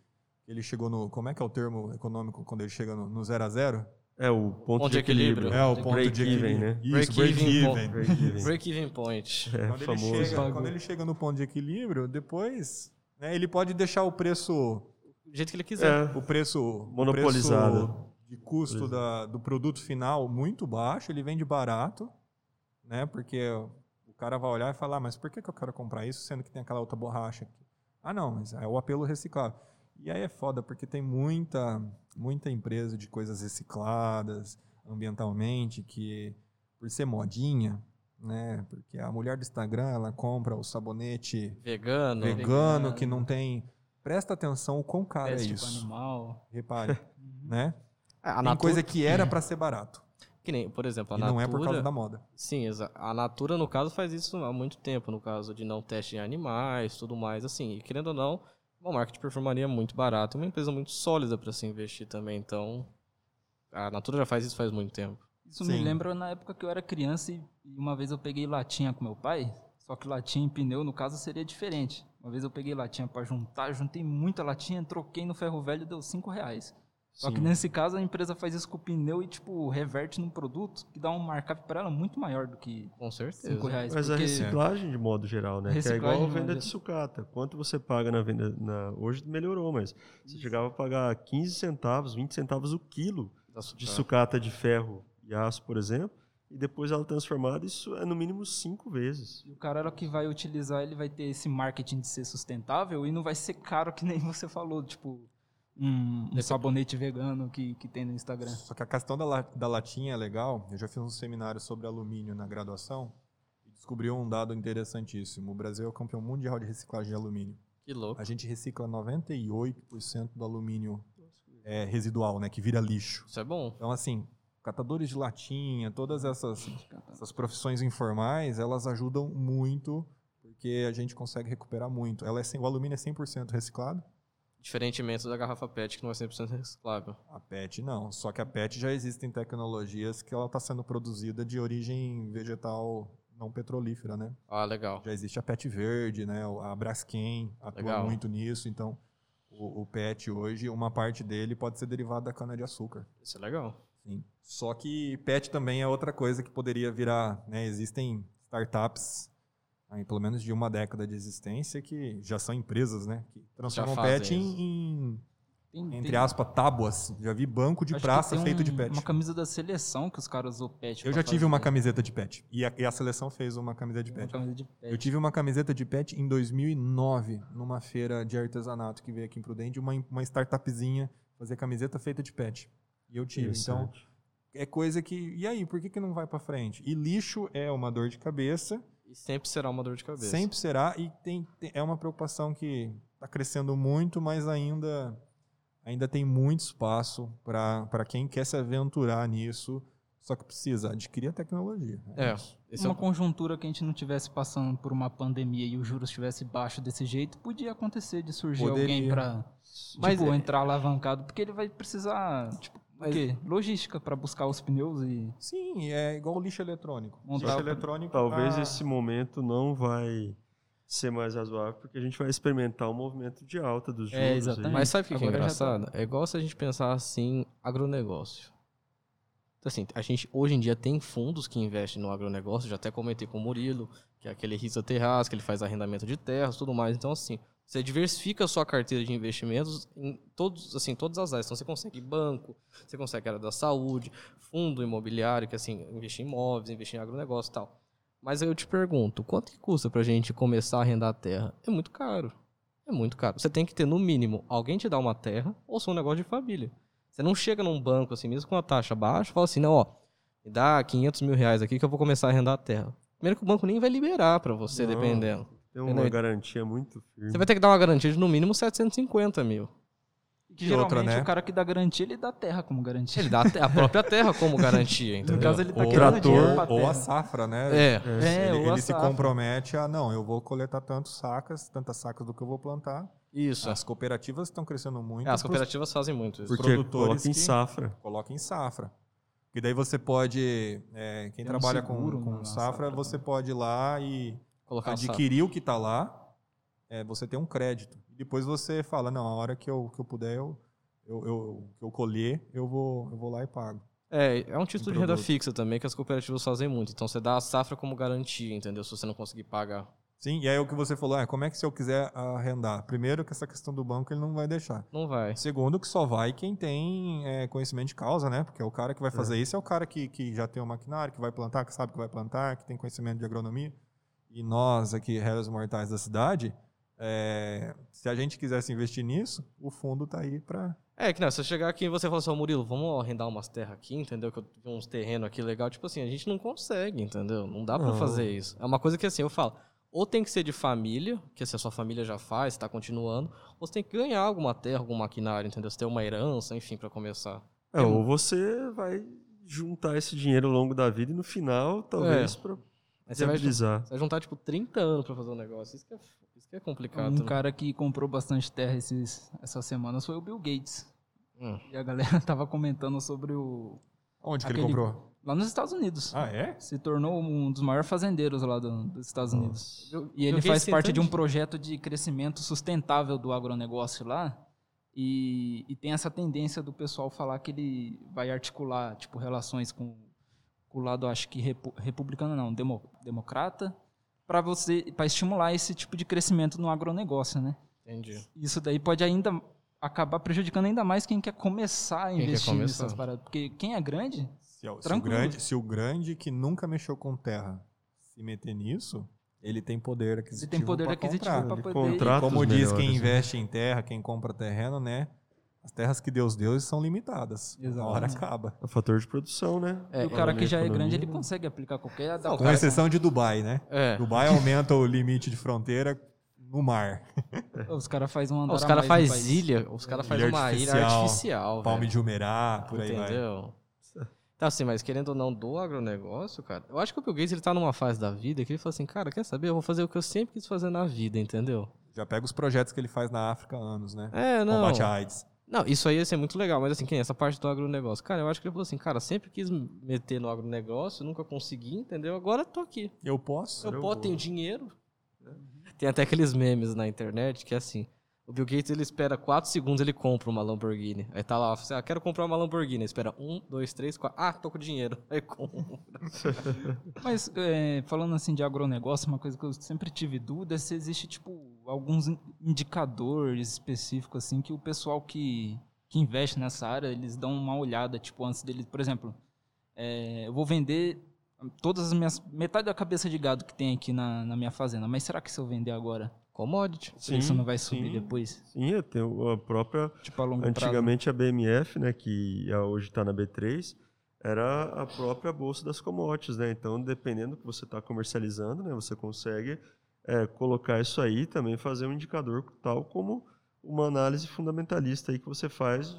Ele chegou no. Como é que é o termo econômico quando ele chega no, no zero a zero? É o ponto, Ponto de de equilíbrio. equilíbrio. É, o Break ponto de even, equilíbrio. né? Isso, Break break even even. Break even. Break-even point. É, Quando ele, famoso. chega, quando ele chega no ponto de equilíbrio, depois né, ele pode deixar o preço Do jeito que ele quiser. É, o preço Monopolizado. o preço de custo da- do produto final muito baixo, ele vende barato, né? Porque o cara vai olhar e falar, "Ah, mas por que, que eu quero comprar isso sendo que tem aquela outra borracha aqui? Ah, não, mas é o apelo reciclável. E aí é foda, porque tem muita, muita empresa de coisas recicladas ambientalmente que, por ser modinha, né? Porque a mulher do Instagram, ela compra o sabonete Vegano. vegano que não tem... Presta atenção o quão caro é isso. animal. Repare, né? É, A Tem Natura, coisa que era pra ser barato. que nem, por exemplo, a E Natura... não é por causa da moda. Sim, a Natura, no caso, faz isso há muito tempo, no caso de não teste em animais, tudo mais, assim. E querendo ou não, uma marca de perfumaria é muito barata, é uma empresa muito sólida para se investir também, então a Natura já faz isso faz muito tempo. Isso Sim. me lembra na época que eu era criança e uma vez eu peguei latinha com meu pai, só que latinha e pneu, no caso, seria diferente. Uma vez eu peguei latinha pra juntar, juntei muita latinha, troquei no ferro velho deu 5 reais. Só que nesse caso a empresa faz isso com o pneu e, tipo, reverte num produto que dá um markup pra ela muito maior do que Com certeza. 5 reais. Mas a reciclagem de modo geral, né? Que é igual a de venda de sucata. Quanto você paga na venda. Na... Hoje melhorou, mas você chegava a pagar 15 centavos, 20 centavos o quilo Da de sucata. sucata de ferro e aço, por exemplo, e depois ela transformada, isso é no mínimo cinco vezes. E o cara que vai utilizar, ele vai ter esse marketing de ser sustentável e não vai ser caro que nem você falou, tipo, um, um sabonete vegano que, que tem no Instagram. Só que a questão da, da latinha é legal. Eu já fiz um seminário sobre alumínio na graduação e descobri um dado interessantíssimo. O Brasil é o campeão mundial de reciclagem de alumínio. Que louco. A gente recicla 98% do alumínio é, residual, né? Que vira lixo. Isso é bom. Então, assim, catadores de latinha, todas essas, essas profissões informais, elas ajudam muito porque a gente consegue recuperar muito. Ela é, o alumínio é 100% reciclado. Diferentemente da garrafa PET, que não é 100% reciclável. A PET não. Só que a PET já existem tecnologias que ela está sendo produzida de origem vegetal não petrolífera, né? Ah, legal. Já existe a PET verde, né? A Braskem atua Legal. muito nisso. Então, o, o PET hoje, uma parte dele pode ser derivada da cana-de-açúcar. Isso é legal. Sim. Só que PET também é outra coisa que poderia virar, né? Existem startups, aí, pelo menos de uma década de existência, que já são empresas, né? Que transformam PET em, Tem- em, tem- entre aspas, tábuas. Já vi banco de acho que praça tem feito de um- PET. Uma camisa da seleção que os caras usam PET. Eu já tive uma fazer. camiseta de PET. E a, e a seleção fez uma camiseta de Uma PET. camisa de PET. Eu tive uma camiseta de PET em 2009, numa feira de artesanato que veio aqui em Prudente, uma, uma startupzinha fazer camiseta feita de PET. E eu tive. Então, é coisa que. E aí, por que, que não vai pra frente? E lixo é uma dor de cabeça, E sempre será uma dor de cabeça. sempre será, e tem, tem- é uma preocupação que está crescendo muito, mas ainda, ainda tem muito espaço para quem quer se aventurar nisso, só que precisa adquirir a tecnologia. É. isso. Esse é uma o- conjuntura que a gente não tivesse passando por uma pandemia e os juros estivesse baixo desse jeito, podia acontecer de surgir Poderia. alguém pra Mas tipo, é- entrar alavancado, porque ele vai precisar, tipo, o quê? Logística pra buscar os pneus e Sim, é igual o lixo eletrônico. Montar lixo o- eletrônico. Talvez ah, esse momento não vai ser mais razoável, porque a gente vai experimentar um movimento de alta dos juros. É, aí. exatamente. Mas sabe o que, é tá. engraçado? É igual se a gente pensar assim, agronegócio. Então, assim, a gente hoje em dia tem fundos que investem no agronegócio, já até comentei com o Murilo, que é aquele Risa Terras, que ele faz arrendamento de terras tudo mais. Então, assim, você diversifica a sua carteira de investimentos em todos, assim, todas as áreas. Então, você consegue banco, você consegue área da saúde, fundo imobiliário, que assim, investir em imóveis, investir em agronegócio e tal. Mas aí eu te pergunto, quanto que custa pra gente começar a arrendar terra? É muito caro. É muito caro. Você tem que ter, no mínimo, alguém te dar uma terra ou ser um negócio de família. Você não chega num banco assim, mesmo com uma taxa baixa, e fala assim, não, ó, me dá 500 mil reais aqui que eu vou começar a arrendar a terra. Primeiro que o banco nem vai liberar pra você, Não. dependendo. Tem uma Entendeu? garantia muito firme. Você vai ter que dar uma garantia de no mínimo 750 mil. que geralmente outra, né? o cara que dá garantia, ele dá terra como garantia. Ele dá a te- a própria terra como garantia, No entendeu? caso, ele tá ou, querendo dinheiro pra ou, ou a safra, né? É, É, ele ou a ele se safra. compromete a, não, eu vou coletar tantos sacas, tantas sacas do que eu vou plantar. isso. As cooperativas estão crescendo muito. É, as pros- cooperativas fazem muito isso. Porque produtores coloca em que- safra. Coloca em safra. E daí você pode, é, quem Tem um trabalha com, seguro com na safra, safra você pode ir lá e Colocar adquirir o que está lá, é você ter um crédito. Depois você fala, não, a hora que eu, que eu puder, eu, eu, eu, que eu colher, eu vou, eu vou lá e pago. É, é um título de renda fixa também que as cooperativas fazem muito. Então você dá a safra como garantia, entendeu? Se você não conseguir pagar. Sim, e aí o que você falou, é como é que se eu quiser arrendar? Primeiro que essa questão do banco ele não vai deixar. Não vai. Segundo que só vai quem tem é, conhecimento de causa, né? Porque o cara que vai fazer isso é o cara que, que já tem o maquinário, que vai plantar, que sabe que vai plantar, que tem conhecimento de agronomia. E nós aqui, réis mortais da cidade, é, se a gente quisesse investir nisso, o fundo tá aí para É, que não, se eu chegar aqui e você falar assim, Murilo, vamos arrendar umas terras aqui, entendeu? Que eu vi uns terrenos aqui legal. Tipo assim, a gente não consegue, entendeu? Não dá pra Não. fazer isso. É uma coisa que assim, eu falo, ou tem que ser de família, que se a sua família já faz, tá continuando, ou você tem que ganhar alguma terra, algum maquinário, entendeu? Você tem uma herança, enfim, pra começar. É, ou você vai juntar esse dinheiro ao longo da vida e no final, talvez, pra Aí você vai, viabilizar. você vai juntar, tipo, 30 anos pra fazer um negócio. Isso que é, isso que é complicado. Um né? cara que comprou bastante terra esses, essas semanas foi o Bill Gates. Hum. E a galera tava comentando sobre o. Onde que ele Aquele- comprou? Lá nos Estados Unidos. Ah, é? Se tornou um dos maiores fazendeiros lá do- dos Estados Unidos. E ele faz parte de um projeto de crescimento sustentável do agronegócio lá. E, e tem essa tendência do pessoal falar que ele vai articular tipo relações com o lado, acho que repu- republicano não, demo- democrata, para você para estimular esse tipo de crescimento no agronegócio, né? Entendi. Isso daí pode ainda acabar prejudicando ainda mais quem quer começar a Quem investir começar. nessas paradas. Porque quem é grande, Se, o- se o grande, se o grande que nunca mexeu com terra se meter nisso, ele tem poder aquisitivo. você tem poder pra aquisitivo para Ele poder... contrata Como diz quem melhores, né? investe em terra, quem compra terreno, né? As terras que Deus deu são limitadas. Exato. Uma hora acaba. É o fator de produção, né? É, E o cara que já é grande, ele consegue aplicar qualquer Com adaptação. exceção de Dubai, né? É. Dubai aumenta o limite de fronteira no mar. Os caras fazem um andar Os a caras fazem ilha, os caras fazem uma ilha artificial, artificial, Palme velho. de Umerá, por aí vai. Entendeu? Então, assim, mas querendo ou não, do agronegócio, cara, eu acho que o Bill Gates, ele tá numa fase da vida que ele fala assim, cara, quer saber? Eu vou fazer o que eu sempre quis fazer na vida, entendeu? Já pega os projetos que ele faz na África há anos, né? É, não. Combate à AIDS. Não, isso aí ia ser muito legal, mas assim, quem é essa parte do agronegócio? Cara, eu acho que ele falou assim, cara, sempre quis me meter no agronegócio, nunca consegui, entendeu? Agora tô aqui. Eu posso? Eu, Eu posso, vou. tenho dinheiro. Tem até aqueles memes na internet que é assim. O Bill Gates ele espera 4 segundos ele compra uma Lamborghini. Aí tá lá, assim, ah, quero comprar uma Lamborghini. Aí espera 1, 2, 3, 4. Ah, tô com dinheiro. Aí compra. Mas é, falando assim de agronegócio, uma coisa que eu sempre tive dúvida é se existe tipo alguns in- indicadores específicos assim que o pessoal que, que investe nessa área eles dão uma olhada tipo antes deles, por exemplo, é, eu vou vender todas as minhas metade da cabeça de gado que tem aqui na, na minha fazenda, mas será que se eu vender agora Commodity. isso não vai subir sim. depois? Sim, tem o- a própria Tipo a longo prazo? Antigamente a BMF, né, que é- hoje está na B3, era a própria bolsa das commodities, né? Então, dependendo do que você está comercializando, né, você consegue é, colocar isso aí e também fazer um indicador tal como uma análise fundamentalista aí que você faz.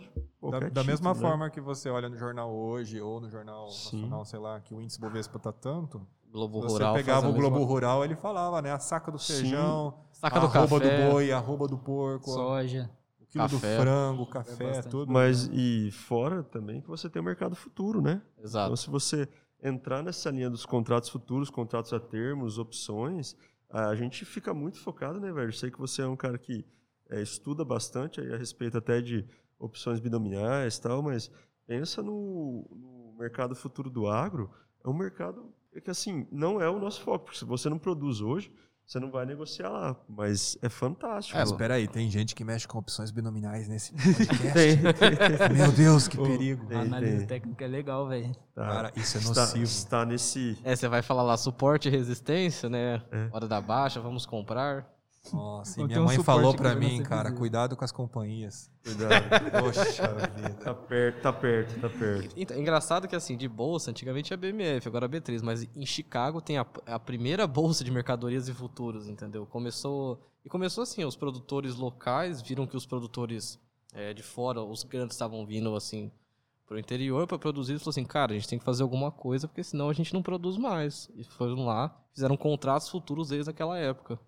Da, da mesma né? forma que você olha no jornal hoje ou no jornal Sim. nacional, sei lá, que o índice Bovespa tá tanto, Globo você Rural. pegava o mesma- Globo Rural, ele falava, né? A saca do Sim. Saca a do arroba café. do boi, a arroba do porco, soja. o quilo café. do frango, o café, bastante. tudo. Mas e fora também que você tem o mercado futuro, né? Exato. Então, se você entrar nessa linha dos contratos futuros, contratos a termos, opções, a gente fica muito focado, né, velho? Eu sei que você é um cara que é, estuda bastante aí a respeito até de opções binomiais e tal, mas pensa no, no mercado futuro do agro. É um mercado que, assim, não é o nosso foco, porque se você não produz hoje, você não vai negociar lá, mas é fantástico. É, mano. Espera aí, tem gente que mexe com opções binominais nesse Tem, podcast. Meu Deus, que perigo. A Tem, análise tem. técnica é legal, velho. Tá. Cara, isso é Está- nocivo. Está nesse... É, você vai falar lá suporte e resistência, né? É. Hora da baixa, vamos comprar. Nossa, e minha um mãe suporte falou pra mim, cara, cuidado com as companhias. Cuidado. Poxa vida. Tá perto, tá perto, tá perto. Então, é engraçado que assim, de bolsa, antigamente é BMF, agora é B3, mas em Chicago tem a, a primeira bolsa de mercadorias e futuros, entendeu? Começou. E começou assim, os produtores locais viram que os produtores é, de fora, os grandes estavam vindo assim pro interior para produzir e falou assim, cara, a gente tem que fazer alguma coisa, porque senão a gente não produz mais. E foram lá, fizeram contratos futuros desde aquela época.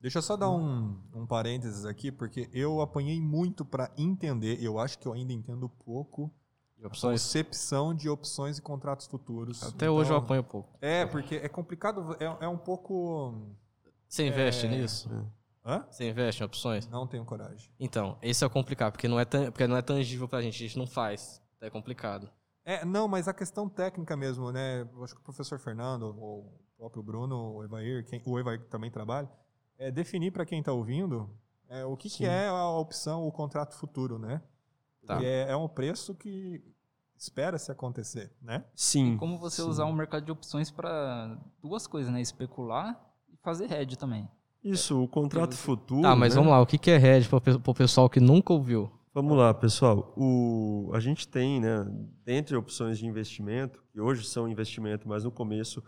Deixa eu só dar um, um parênteses aqui, porque eu apanhei muito pra entender, eu acho que eu ainda entendo pouco, opções. concepção de opções e contratos futuros. Até hoje eu Então, apanho pouco. É, porque é complicado, é, é um pouco... Você investe É. nisso? Hã? Você investe em opções? Não tenho coragem. Então, esse é o complicado, porque não é, porque não é tangível pra gente, a gente não faz. É complicado. É, não, mas a questão técnica mesmo, né? Eu acho que o professor Fernando, ou o próprio Bruno, o Evair, quem, o Evair que também trabalha, é definir para quem está ouvindo é, o que, que é a opção, o contrato futuro, né? Tá. Porque é, é um preço que espera se acontecer, né? Sim. Como você sim. usar o mercado de opções para duas coisas, né? Especular e fazer hedge também. Isso, o contrato futuro. Tá, mas né? vamos lá, o que que é hedge pe- pro pessoal que nunca ouviu? Vamos lá, pessoal. O, a gente tem, né, dentre opções de investimento, que hoje são investimento, mas no começo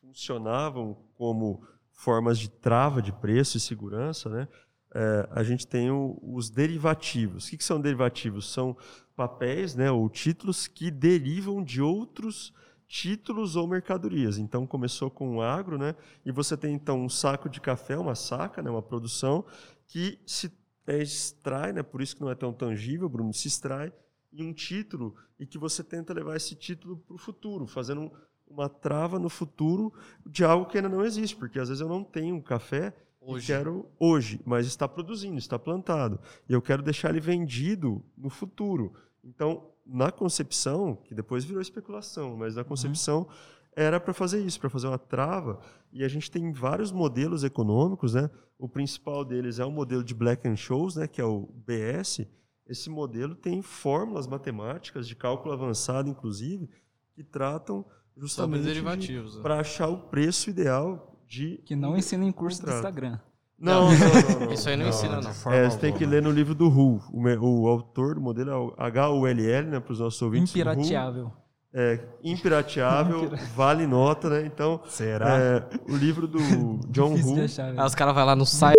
funcionavam como formas de trava de preço e segurança, né? É, a gente tem o- os derivativos. O que, que são derivativos? São papéis, né, ou títulos que derivam de outros títulos ou mercadorias. Então começou com o agro, né? E você tem então um saco de café, uma saca, né, uma produção que se é, extrai, né? Por isso que não é tão tangível, Bruno, se extrai em um título e que você tenta levar esse título para o futuro, fazendo uma trava no futuro de algo que ainda não existe, porque às vezes eu não tenho um café Hoje. quero hoje, mas está produzindo, está plantado, e eu quero deixar ele vendido no futuro. Então, na concepção, que depois virou especulação, mas na concepção era para fazer isso, para fazer uma trava, e a gente tem vários modelos econômicos, né? O principal deles é o modelo de Black and Scholes, né, que é o BS. Esse modelo tem fórmulas matemáticas de cálculo avançado, inclusive, que tratam justamente derivativos. para achar o preço ideal de Que não ensina em curso do Contrato. Instagram. Não, não, não, não. Isso aí não, ensina, não. forma É, você tem que ler no livro do Hu. O, o autor do modelo é o H-U-L-L, né, para os nossos ouvintes. Impirateável. É, impirateável, vale nota, né? Então, Será? é, o livro do John Difícil de Hu. achar, Aí os caras vão lá no site.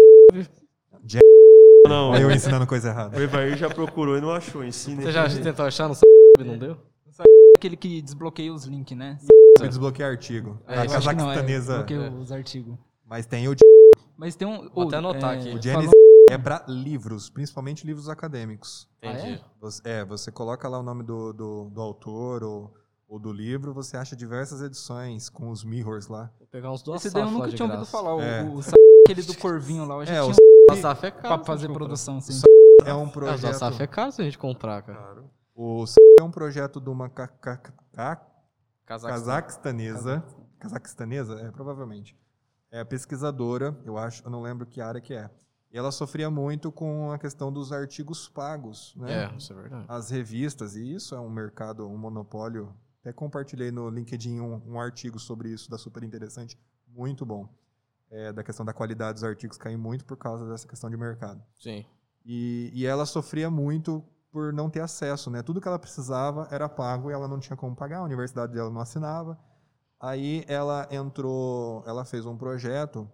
Não, eu ensinando coisa errada. o Evair já procurou e não achou. Ensina Você já tentou achar no site? Não deu? Aquele que desbloqueia os links, né? Você desbloqueia artigo. É, a que não, é, desbloqueia os artigos. Mas tem o Mas tem um. Vou até anotar aqui. O O Jenny falando- é para livros, principalmente livros acadêmicos. Entendi. Ah, Você, é, você coloca lá o nome do, do, do autor ou, ou do livro, você acha diversas edições com os mirrors lá. Vou pegar uns dois Esse daí eu nunca tinha ouvido falar. o- É. O, aquele do Corvinho lá, eu já É, tinha o SAF é caro. pra fazer a gente produção, assim. É um comprar. Ah, o projeto. SAF é caro se a gente comprar, cara. Claro. O é um projeto de uma ca- ca- ca- Casaquistão. cazaquestanesa. Cazaquestanesa? É, provavelmente. É pesquisadora, eu acho, eu não lembro que área que é. E ela sofria muito com a questão dos artigos pagos, né? É, isso é verdade. As revistas, e isso é um mercado, um monopólio. Até compartilhei no LinkedIn um, um artigo sobre isso, da super interessante, muito bom. É, da questão da qualidade dos artigos cair muito por causa dessa questão de mercado. Sim. E, e ela sofria muito por não ter acesso, né? Tudo que ela precisava era pago e ela não tinha como pagar, a universidade dela não assinava. Aí ela entrou, ela fez um projeto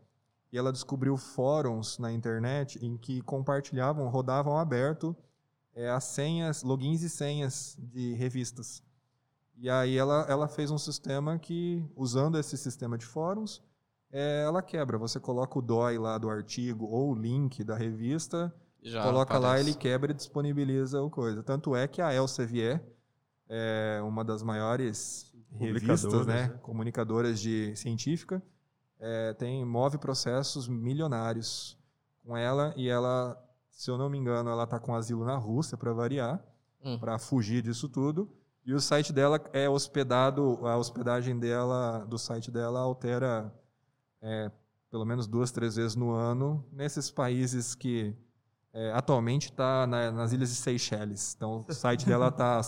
e ela descobriu fóruns na internet em que compartilhavam, rodavam aberto é, as senhas, logins e senhas de revistas. E aí ela, ela fez um sistema que, usando esse sistema de fóruns, é, ela quebra. Você coloca o DOI lá do artigo ou o link da revista, Já coloca lá, aparece. ele quebra e disponibiliza o coisa. Tanto é que a Elsevier é uma das maiores revistas, Publicadoras, né, né? comunicadoras de científica, é, tem move processos milionários com ela e ela, se eu não me engano, ela está com asilo na Rússia para variar, Hum. para fugir disso tudo. E o site dela é hospedado, a hospedagem dela, do site dela altera é, pelo menos duas, três vezes no ano nesses países que é, atualmente está nas ilhas de Seychelles. Então o site dela está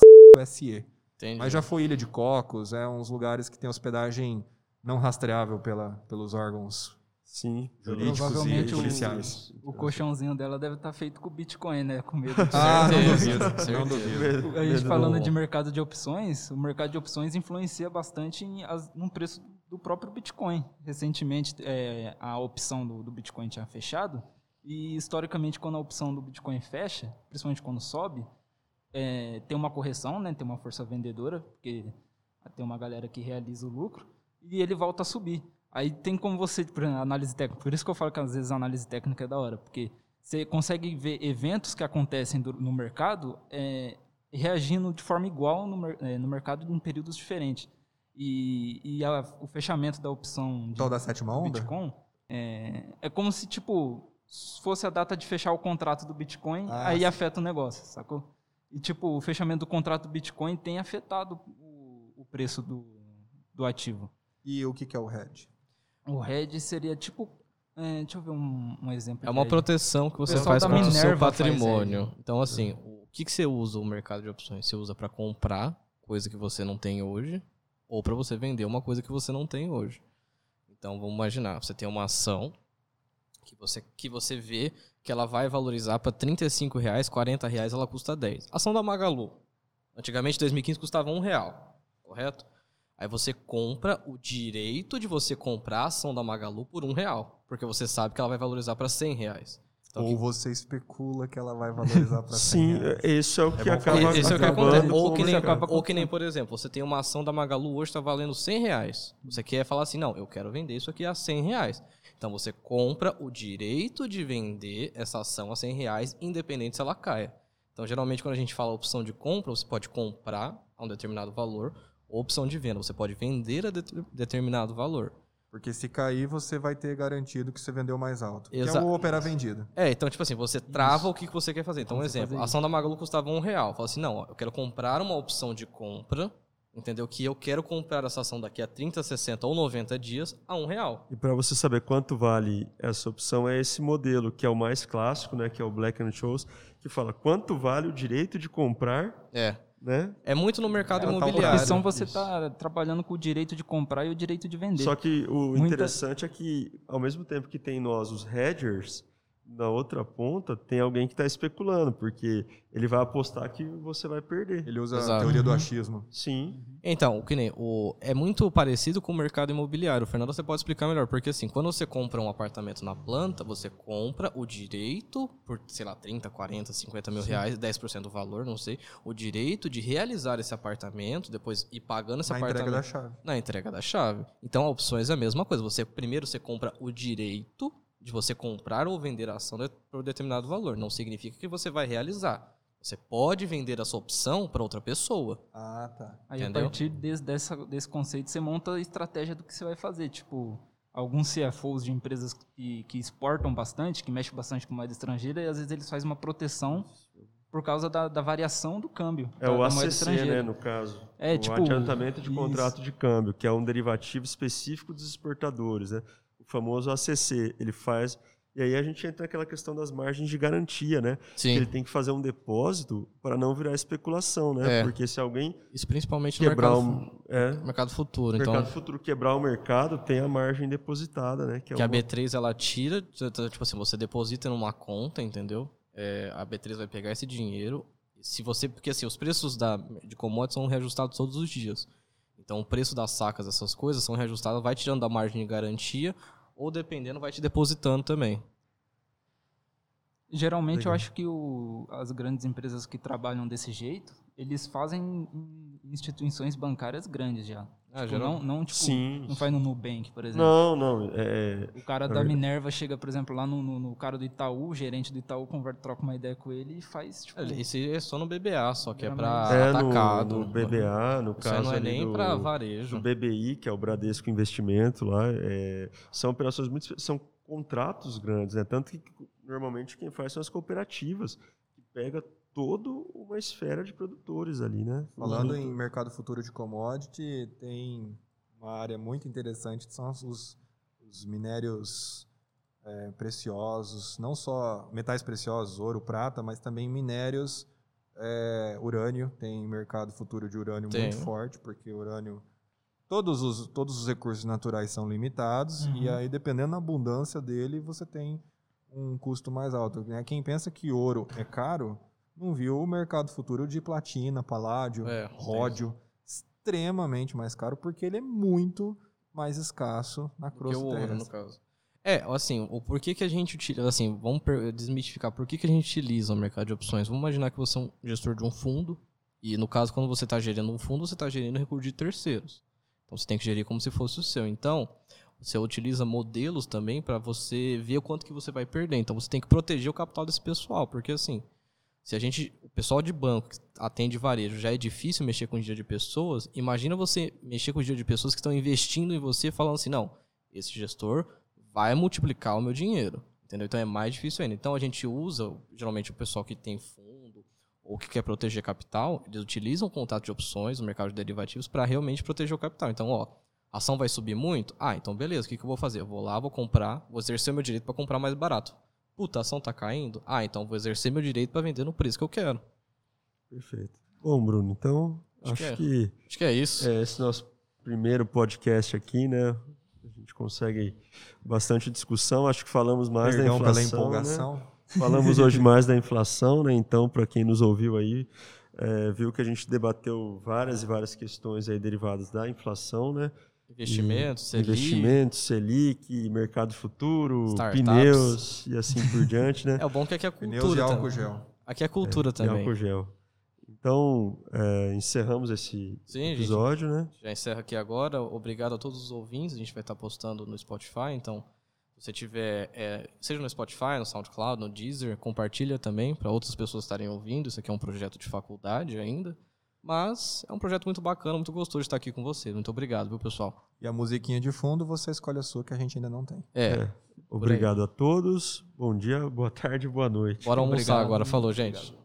SE. Entendi. Mas já foi Ilha de Cocos, é uns lugares que tem hospedagem não rastreável pela, pelos órgãos Sim. jurídicos e Provavelmente policiais. o, o colchãozinho dela deve estar feito com Bitcoin, né? Com medo. Ah, não Certeza, duvido. Não duvido. A gente falando do- de mercado de opções, o mercado de opções influencia bastante em as- no preço do próprio Bitcoin. Recentemente, é, a opção do, do Bitcoin tinha fechado e, historicamente, quando a opção do Bitcoin fecha, principalmente quando sobe, é, tem uma correção, né? tem uma força vendedora, porque tem uma galera que realiza o lucro, e ele volta a subir. Aí tem como você, por exemplo, análise técnica, por isso que eu falo que às vezes a análise técnica é da hora, porque você consegue ver eventos que acontecem do- no mercado é, reagindo de forma igual no, eh, no mercado em períodos diferentes. E, e a- o fechamento da opção de Tal da sétima onda? Bitcoin é, é como se, tipo, fosse a data de fechar o contrato do Bitcoin, Ah, aí sim. afeta o negócio, sacou? E tipo, o fechamento do contrato do Bitcoin tem afetado o, o preço do, do ativo. E o que, que é o hedge? O hedge seria tipo. é, deixa eu ver um, um exemplo. É uma proteção que você faz contra o seu patrimônio. Então, assim, o que, que você usa o mercado de opções? Você usa para comprar coisa que você não tem hoje ou para você vender uma coisa que você não tem hoje. Então, vamos imaginar, você tem uma ação que você, que você vê que ela vai valorizar para 35 reais, 40 reais, ela custa 10. Ação da Magalu. Antigamente, em 2015, custava um real, correto? Aí você compra o direito de você comprar a ação da Magalu por um real, porque você sabe que ela vai valorizar para 100 reais. Então, Ou você especula que ela vai valorizar para Sim, esse é o que bom acaba falar. esse é o que acontece. Ou que, nem, ou que nem, por exemplo, você tem uma ação da Magalu hoje está valendo 100 reais. Você quer falar assim, não, eu quero vender isso aqui a 100 reais. Então você compra o direito de vender essa ação a 100 reais, independente se ela caia. Então, geralmente, quando a gente fala opção de compra, você pode comprar a um determinado valor, ou opção de venda, você pode vender a det- determinado valor. Porque se cair, você vai ter garantido que você vendeu mais alto. Que é o operar vendido. É, então, tipo assim, você trava o que você quer fazer. Então, um Como você exemplo, fazer a ação da Magalu custava um real. Fala assim, não, ó, eu quero comprar uma opção de compra, entendeu? Que eu quero comprar essa ação daqui a 30, 60 ou 90 dias a um real. E para você saber quanto vale essa opção, é esse modelo, que é o mais clássico, né, que é o Black and Scholes, que fala quanto vale o direito de comprar, É. né? É muito no mercado É, tá imobiliário. opção você está trabalhando com o direito de comprar e o direito de vender. Só que o Muita- interessante é que, ao mesmo tempo que tem nós, os hedgers, na outra ponta, tem alguém que está especulando, porque ele vai apostar que você vai perder. Ele usa a Exato. teoria do Uhum. achismo. Sim. Então, o que nem, o, é muito parecido com o mercado imobiliário. Fernando, você pode explicar melhor. Porque assim, quando você compra um apartamento na planta, você compra o direito, por, sei lá, 30, 40, 50 mil reais, 10% do valor, não sei, o direito de realizar esse apartamento, depois ir pagando esse Na apartamento. entrega da chave. na entrega da chave. Então, a opções é a mesma coisa. Você primeiro você compra o direito de você comprar ou vender a ação por determinado valor. Não significa que você vai realizar. Você pode vender a sua opção para outra pessoa. Ah, tá. Aí Entendeu? a partir desse, dessa, desse conceito você monta a estratégia do que você vai fazer. Tipo, alguns CFOs de empresas que, que exportam bastante, que mexem bastante com moeda estrangeira, e às vezes eles fazem uma proteção por causa da, da variação do câmbio. É da, o da moeda ACC, estrangeira. né, no caso. É, o tipo, adiantamento de isso. contrato de câmbio, que é um derivativo específico dos exportadores, né? Famoso ACC, ele faz... E aí a gente entra naquela questão das margens de garantia, né? Sim. Ele tem que fazer um depósito para não virar especulação, né? É. Porque se alguém Isso principalmente no quebrar mercado, um... É, mercado futuro. o mercado Então, futuro quebrar o mercado, tem a margem depositada, né? Que, é que a uma- B3 ela tira, tipo assim, você deposita numa conta, entendeu? É, a B3 vai pegar esse dinheiro. Se você, porque assim, os preços da, de commodities são reajustados todos os dias. Então, o preço das sacas, essas coisas são reajustadas, vai tirando da margem de garantia ou dependendo vai te depositando também. Geralmente Legal. eu acho que o- as grandes empresas que trabalham desse jeito, eles fazem em instituições bancárias grandes já. Ah, Tipo, geral- não, não, tipo, Sim. não faz no Nubank, por exemplo. Não, não. É, O cara É da. Minerva chega, por exemplo, lá no, no, no cara do Itaú, o gerente do Itaú conversa, troca uma ideia com ele e faz, tipo... Esse é só no BBA, só que é pra é no, atacado. no BBA, no Isso caso não é nem do, pra varejo. BBI, que é o Bradesco Investimento lá, é, são operações muito são contratos grandes, né? Tanto que normalmente quem faz são as cooperativas, que pega toda uma esfera de produtores ali, né? Falando em mercado futuro de commodity, tem uma área muito interessante que são os, os minérios é, preciosos, não só metais preciosos, ouro, prata, mas também minérios é, urânio. Tem mercado futuro de urânio Tem. muito forte, porque urânio. Todos os, todos os recursos naturais são limitados, Uhum. e aí, dependendo da abundância dele, você tem um custo mais alto. né? Quem pensa que ouro é caro, não viu o mercado futuro de platina, paládio, É, ródio, extremamente mais caro, porque ele é muito mais escasso na que crosta o ouro, no caso. É, assim, o porquê que a gente utiliza, assim, vamos desmistificar por que, que a gente utiliza o mercado de opções. Vamos imaginar que você é um gestor de um fundo, e no caso, quando você está gerindo um fundo, você está gerindo recurso de terceiros. Então você tem que gerir como se fosse o seu. Então, você utiliza modelos também para você ver o quanto que você vai perder. Então você tem que proteger o capital desse pessoal, porque assim, se a gente, o pessoal de banco que atende varejo, já é difícil mexer com o dia de pessoas, imagina você mexer com o dia de pessoas que estão investindo em você falando assim, não, esse gestor vai multiplicar o meu dinheiro. Entendeu? Então é mais difícil ainda. Então a gente usa, geralmente o pessoal que tem fundo ou que quer proteger capital, eles utilizam o contato de opções no mercado de derivativos para realmente proteger o capital. Então, ó, a ação vai subir muito? Ah, então beleza, o que, que eu vou fazer? Eu vou lá, vou comprar, vou exercer meu direito para comprar mais barato. Puta, a ação tá caindo? Ah, então vou exercer meu direito para vender no preço que eu quero. Perfeito. Bom, Bruno, então Acho acho, que é. que Acho que é isso. é esse nosso primeiro podcast aqui, né? A gente consegue bastante discussão. Acho que falamos mais Perdão da pela inflação. né? empolgação. Falamos hoje mais da inflação, né? Então, para quem nos ouviu aí, é, viu que a gente debateu várias e várias questões aí derivadas da inflação, né? Investimentos, Selic, Investimentos, Selic, mercado futuro, Startups. pneus e assim por diante, né? É o bom que aqui é Pneus cultura e álcool também. gel. Aqui é cultura E também. álcool gel. Então, é, encerramos esse Sim, gente. episódio, né? Já encerro aqui agora. Obrigado a todos os ouvintes. A gente vai estar postando no Spotify. Então, se você tiver, é, seja no Spotify, no SoundCloud, no Deezer, compartilha também para outras pessoas estarem ouvindo. Isso aqui é um projeto de faculdade ainda. Mas é um projeto muito bacana, muito gostoso de estar aqui com vocês. Muito obrigado, viu, pessoal? E a musiquinha de fundo, você escolhe a sua que a gente ainda não tem. É, É. Obrigado a todos. Bom dia, boa tarde, boa noite. bora almoçar Obrigado. agora. Falou, gente. Obrigado.